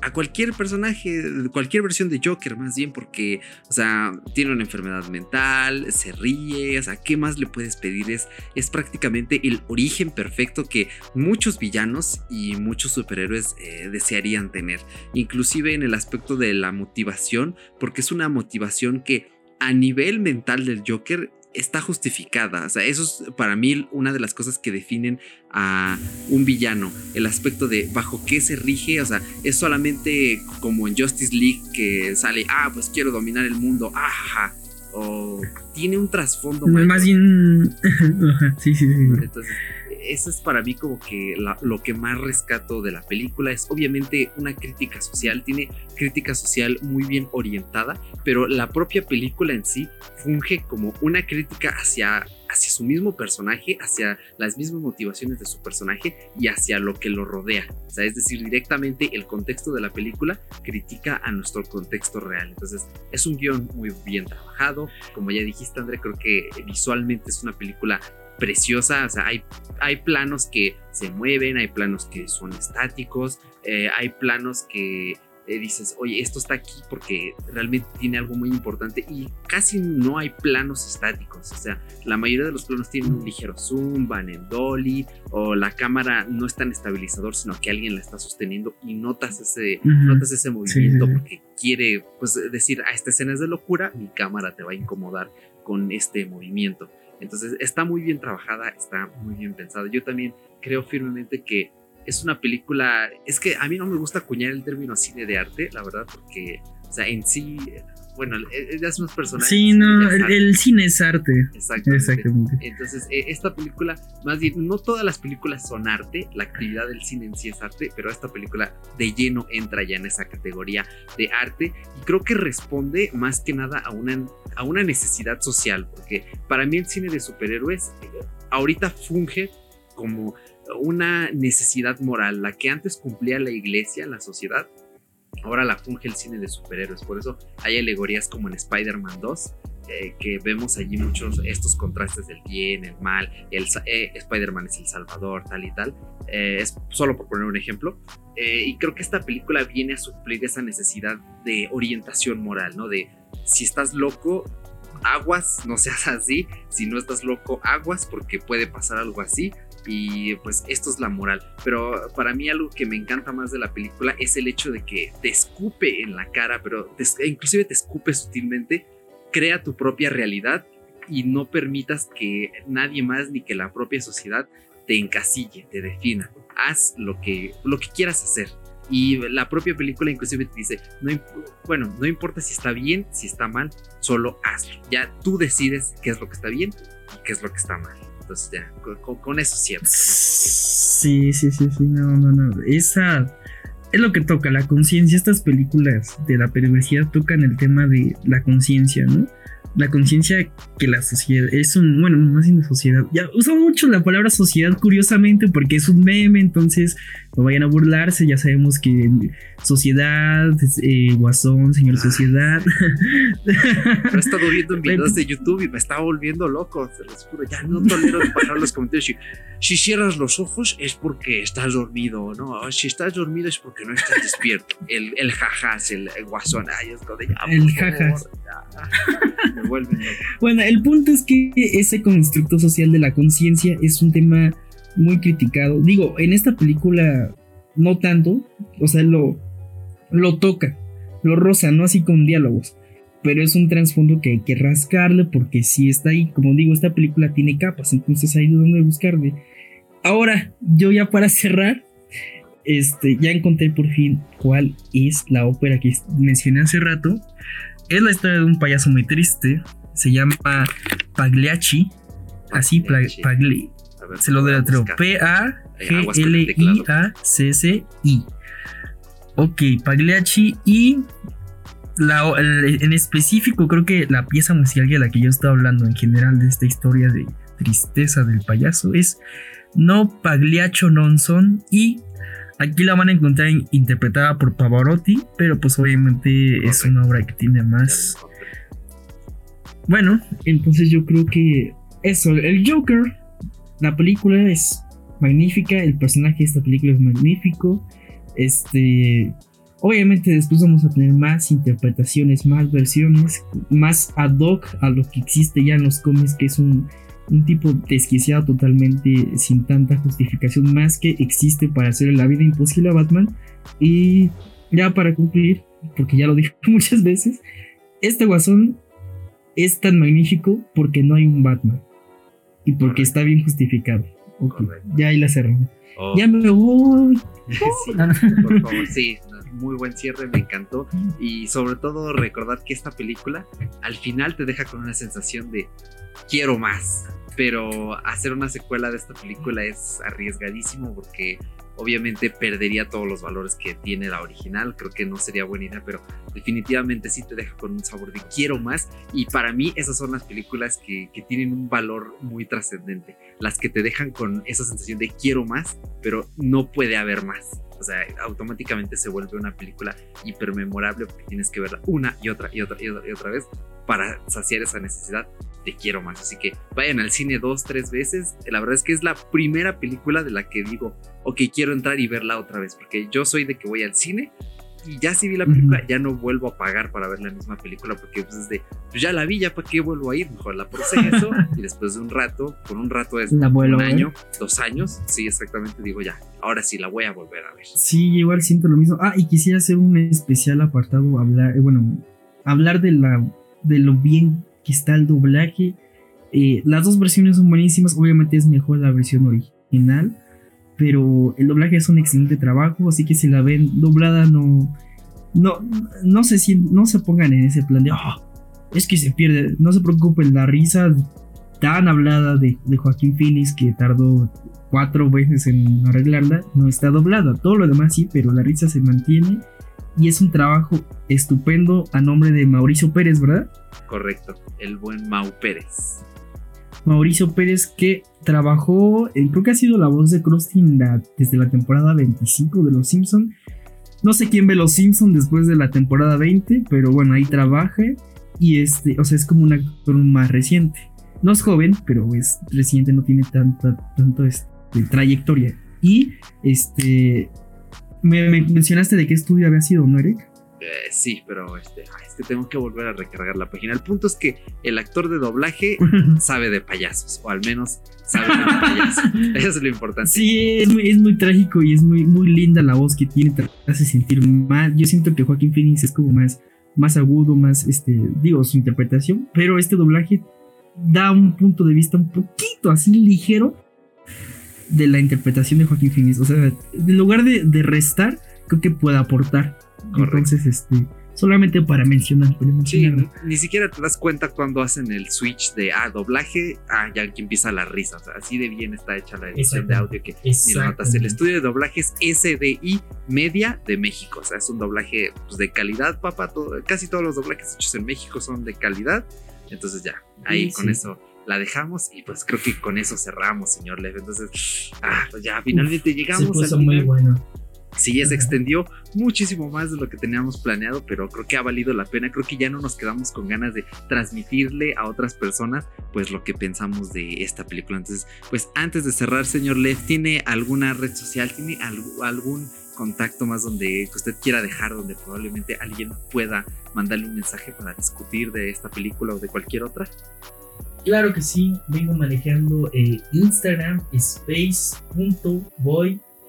a cualquier personaje, cualquier versión de Joker, más bien, porque, o sea, tiene una enfermedad mental, se ríe, o sea, ¿qué más le puedes pedir? Es, es prácticamente el origen perfecto que muchos villanos y muchos superhéroes eh, desearían tener, inclusive en el aspecto de la motivación, porque es una motivación que a nivel mental del Joker está justificada. O sea, eso es para mí una de las cosas que definen a un villano. El aspecto de bajo qué se rige. O sea, es solamente como en Justice League que sale, ah, pues quiero dominar el mundo. Ajá. O tiene un trasfondo. Más bien. sí, sí, sí. Entonces, eso es para mí como que lo que más rescato de la película es obviamente una crítica social, tiene crítica social muy bien orientada, pero la propia película en sí funge como una crítica hacia, hacia su mismo personaje, hacia las mismas motivaciones de su personaje y hacia lo que lo rodea. O sea, es decir, directamente el contexto de la película critica a nuestro contexto real. Entonces, es un guion muy bien trabajado. Como ya dijiste, André, creo que visualmente es una película preciosa, o sea, hay, hay planos que se mueven, hay planos que son estáticos, eh, hay planos que eh, dices, oye, esto está aquí porque realmente tiene algo muy importante y casi no hay planos estáticos, o sea, la mayoría de los planos tienen un ligero zoom, van en dolly o la cámara no es tan estabilizador, sino que alguien la está sosteniendo y notas ese, notas ese movimiento porque quiere pues decir, a ah, esta escena es de locura, mi cámara te va a incomodar con este movimiento. Entonces está muy bien trabajada, está muy bien pensada. Yo también creo firmemente que es una película, es que a mí no me gusta acuñar el término cine de arte, la verdad, porque, o sea, en sí, bueno, es unos personajes. Sí, no, el, cine es arte. Exactamente. Entonces, e, esta película, más bien, no todas las películas son arte, la actividad del cine en sí es arte, pero esta película de lleno entra ya en esa categoría de arte y creo que responde más que nada a una, a una necesidad social, porque para mí el cine de superhéroes eh, ahorita funge como una necesidad moral, la que antes cumplía la iglesia, la sociedad, ahora la funge el cine de superhéroes. Por eso hay alegorías como en Spider-Man 2, eh, que vemos allí muchos estos contrastes del bien, el mal, el, eh, Spider-Man es el salvador, tal y tal. Eh, es solo por poner un ejemplo. y creo que esta película viene a suplir esa necesidad de orientación moral, ¿no? De si estás loco, aguas, no seas así. Si no estás loco, aguas, porque puede pasar algo así y pues esto es la moral. Pero para mí algo que me encanta más de la película es el hecho de que te escupe en la cara, pero inclusive te escupe sutilmente, crea tu propia realidad y no permitas que nadie más ni que la propia sociedad te encasille, te defina. Haz lo que, lo que quieras hacer. Y la propia película inclusive te dice, no, bueno, no importa si está bien, si está mal, solo hazlo. Ya tú decides qué es lo que está bien y qué es lo que está mal. Entonces ya, con, eso siempre. Sí, sí, sí, sí, no, no, no. Esa es lo que toca, la conciencia. Estas películas de la perversidad tocan el tema de la conciencia, ¿no? La conciencia que la sociedad es un, bueno, más bien sociedad. Ya uso mucho la palabra sociedad curiosamente porque es un meme, entonces no vayan a burlarse, ya sabemos que sociedad, eh, guasón, señor ah, sociedad. he estado viendo en videos de YouTube y me estaba volviendo loco, se los juro, ya no tolero pasar los comentarios. Si, cierras los ojos es porque estás dormido, ¿no? Si estás dormido es porque no estás despierto. El, el jajas, el, guasón, ay, es de ya, El jajas. Bueno, el punto es que ese constructo social de la conciencia es un tema muy criticado. Digo, en esta película no tanto, o sea, lo, lo toca, lo roza, no así con diálogos, pero es un trasfondo que hay que rascarle porque si está ahí, como digo, esta película tiene capas, entonces hay de dónde buscarle. Ahora, yo ya para cerrar, este, ya encontré por fin cuál es la ópera que mencioné hace rato. Es la historia de un payaso muy triste. Se llama Pagliacci. Así, Pagli. Se lo deletreo. P-A-G-L-I-A-C-C-I. Ok, Pagliacci. Y la, en específico, creo que la pieza musical de la que yo estaba hablando en general de esta historia de tristeza del payaso es No Pagliaccio Non Son y Aquí la van a encontrar interpretada por Pavarotti, pero pues obviamente es una obra que tiene más. Bueno, entonces yo creo que eso, el Joker, la película es magnífica, el personaje de esta película es magnífico. Este, obviamente después vamos a tener más interpretaciones, más versiones, más ad hoc a lo que existe ya en los cómics, que es un un tipo desquiciado totalmente sin tanta justificación más que existe para hacer la vida imposible a Batman. Y ya para concluir, porque ya lo dije muchas veces, este guasón es tan magnífico porque no hay un Batman y porque está bien justificado. ya ahí la cerramos. Ya me voy. Sí, por favor, sí, muy buen cierre, me encantó. Y sobre todo recordar que esta película al final te deja con una sensación de quiero más. Pero hacer una secuela de esta película es arriesgadísimo porque obviamente perdería todos los valores que tiene la original. Creo que no sería buena idea, pero definitivamente sí te deja con un sabor de quiero más. Y para mí esas son las películas que, que tienen un valor muy trascendente. Las que te dejan con esa sensación de quiero más, pero no puede haber más. O sea, automáticamente se vuelve una película hipermemorable porque tienes que verla una y otra y otra y otra, y otra vez para saciar esa necesidad de quiero más. Así que vayan al cine dos, tres veces. La verdad es que es la primera película de la que digo, ok, quiero entrar y verla otra vez. Porque yo soy de que voy al cine y ya si vi la película, ya no vuelvo a pagar para ver la misma película porque pues, es de, pues ya la vi, ya para qué vuelvo a ir, mejor la proceso y después de un rato, por un rato es un año, dos años, sí, exactamente, digo ya, ahora sí la voy a volver a ver. Sí, igual siento lo mismo. Ah, y quisiera hacer un especial apartado, hablar, eh, bueno, hablar de, la, de lo bien que está el doblaje. Eh, las dos versiones son buenísimas, obviamente es mejor la versión original pero el doblaje es un excelente trabajo, así que si la ven doblada no no no se no se pongan en ese plan de oh, es que se pierde, no se preocupen, la risa tan hablada de, Joaquín Phoenix que tardó cuatro veces en arreglarla no está doblada, todo lo demás sí, pero la risa se mantiene y es un trabajo estupendo a nombre de Mauricio Pérez, ¿verdad? Correcto, el buen Mau Pérez. Mauricio Pérez que trabajó, eh, creo que ha sido la voz de Krusty desde la temporada 25 de Los Simpson. No sé quién ve Los Simpson después de la temporada 20, pero bueno, ahí trabaja y este, o sea, es como un actor más reciente. No es joven, pero es reciente, no tiene tanta tanto este, trayectoria. Y este me, me, mencionaste de qué estudio había sido, ¿no, Eric? Eh, sí, pero este, es que tengo que volver a recargar la página. El punto es que el actor de doblaje sabe de payasos, o al menos Eso es lo importante. Sí, es muy, trágico y es muy, muy linda la voz que tiene, te hace sentir mal. Yo siento que Joaquín Phoenix es como más, más agudo, más, este, digo, su interpretación, pero este doblaje da un punto de vista un poquito así ligero de la interpretación de Joaquín Phoenix. O sea, en lugar de, de restar, creo que puede aportar. Entonces, este, solamente para mencionar. sí, ni siquiera te das cuenta cuando hacen el switch de ah, doblaje, ah, ya que empieza la risa. O sea, así de bien está hecha la edición de audio que ni notas. El estudio de doblaje es SDI Media de México. O sea, es un doblaje pues, de calidad, papá. casi todos los doblajes hechos en México son de calidad. Entonces, ya, ahí con eso la dejamos y pues creo que con eso cerramos, señor Lev. Entonces, ah, pues ya finalmente llegamos. Se puso muy bueno. Sí, se extendió muchísimo más de lo que teníamos planeado, pero creo que ha valido la pena. Creo que ya no nos quedamos con ganas de transmitirle a otras personas, pues lo que pensamos de esta película. Entonces, pues antes de cerrar, señor Lev, ¿tiene alguna red social? ¿Tiene algún contacto más donde usted quiera dejar, donde probablemente alguien pueda mandarle un mensaje para discutir de esta película o de cualquier otra? Claro que sí, vengo manejando eh, Instagram space.boy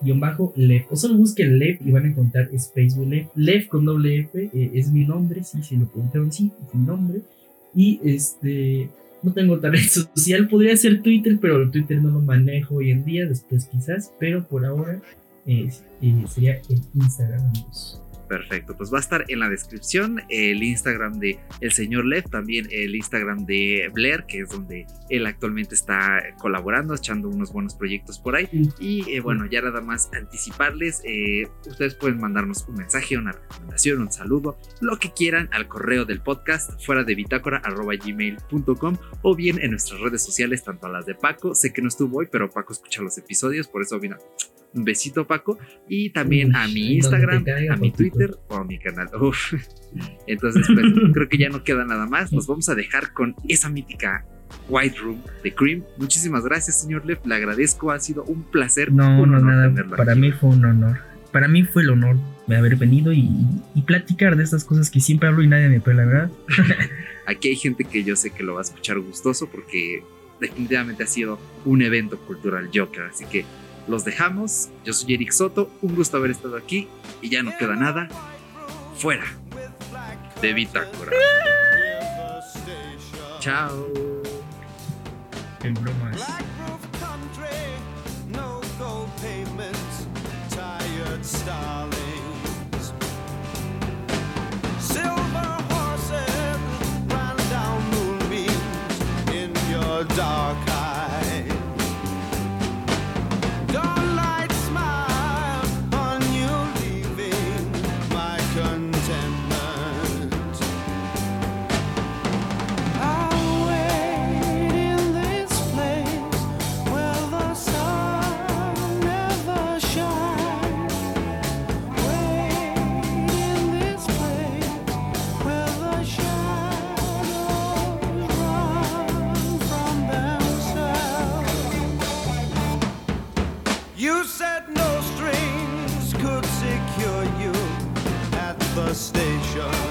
guion bajo Lef. O solo busquen Lef y van a encontrar Space with. Lef con doble F eh, es mi nombre, sí, si lo preguntaron, sí, es mi nombre. Y este, no tengo red social, podría ser Twitter, pero Twitter no lo manejo hoy en día, después quizás, pero por ahora eh, sería el Instagram. Amigos. Perfecto, pues va a estar en la descripción el Instagram de el señor Lev, también el Instagram de Blair, que es donde él actualmente está colaborando, echando unos buenos proyectos por ahí. Y eh, bueno, ya nada más anticiparles, eh, ustedes pueden mandarnos un mensaje, una recomendación, un saludo, lo que quieran al correo del podcast fuera de bitácora gmail.com o bien en nuestras redes sociales, tanto a las de Paco, sé que no estuvo hoy, pero Paco escucha los episodios, por eso vino un besito, Paco. Y también a mi Instagram, a mi Twitter o a mi canal. Entonces, pues, creo que ya no queda nada más. Nos vamos a dejar con esa mítica White Room de Cream. Muchísimas gracias, señor Lev. Le agradezco. Ha sido un placer. No, no, nada. Para mí fue un honor. Para mí fue el honor de haber venido y, platicar de estas cosas que siempre hablo y nadie me la ¿verdad? Aquí hay gente que yo sé que lo va a escuchar gustoso porque definitivamente ha sido un evento cultural Joker. Así que los dejamos. Yo soy Eric Soto. Un gusto haber estado aquí. Y ya no queda nada. Fuera de Bitácora. Chao. En bromas. dark the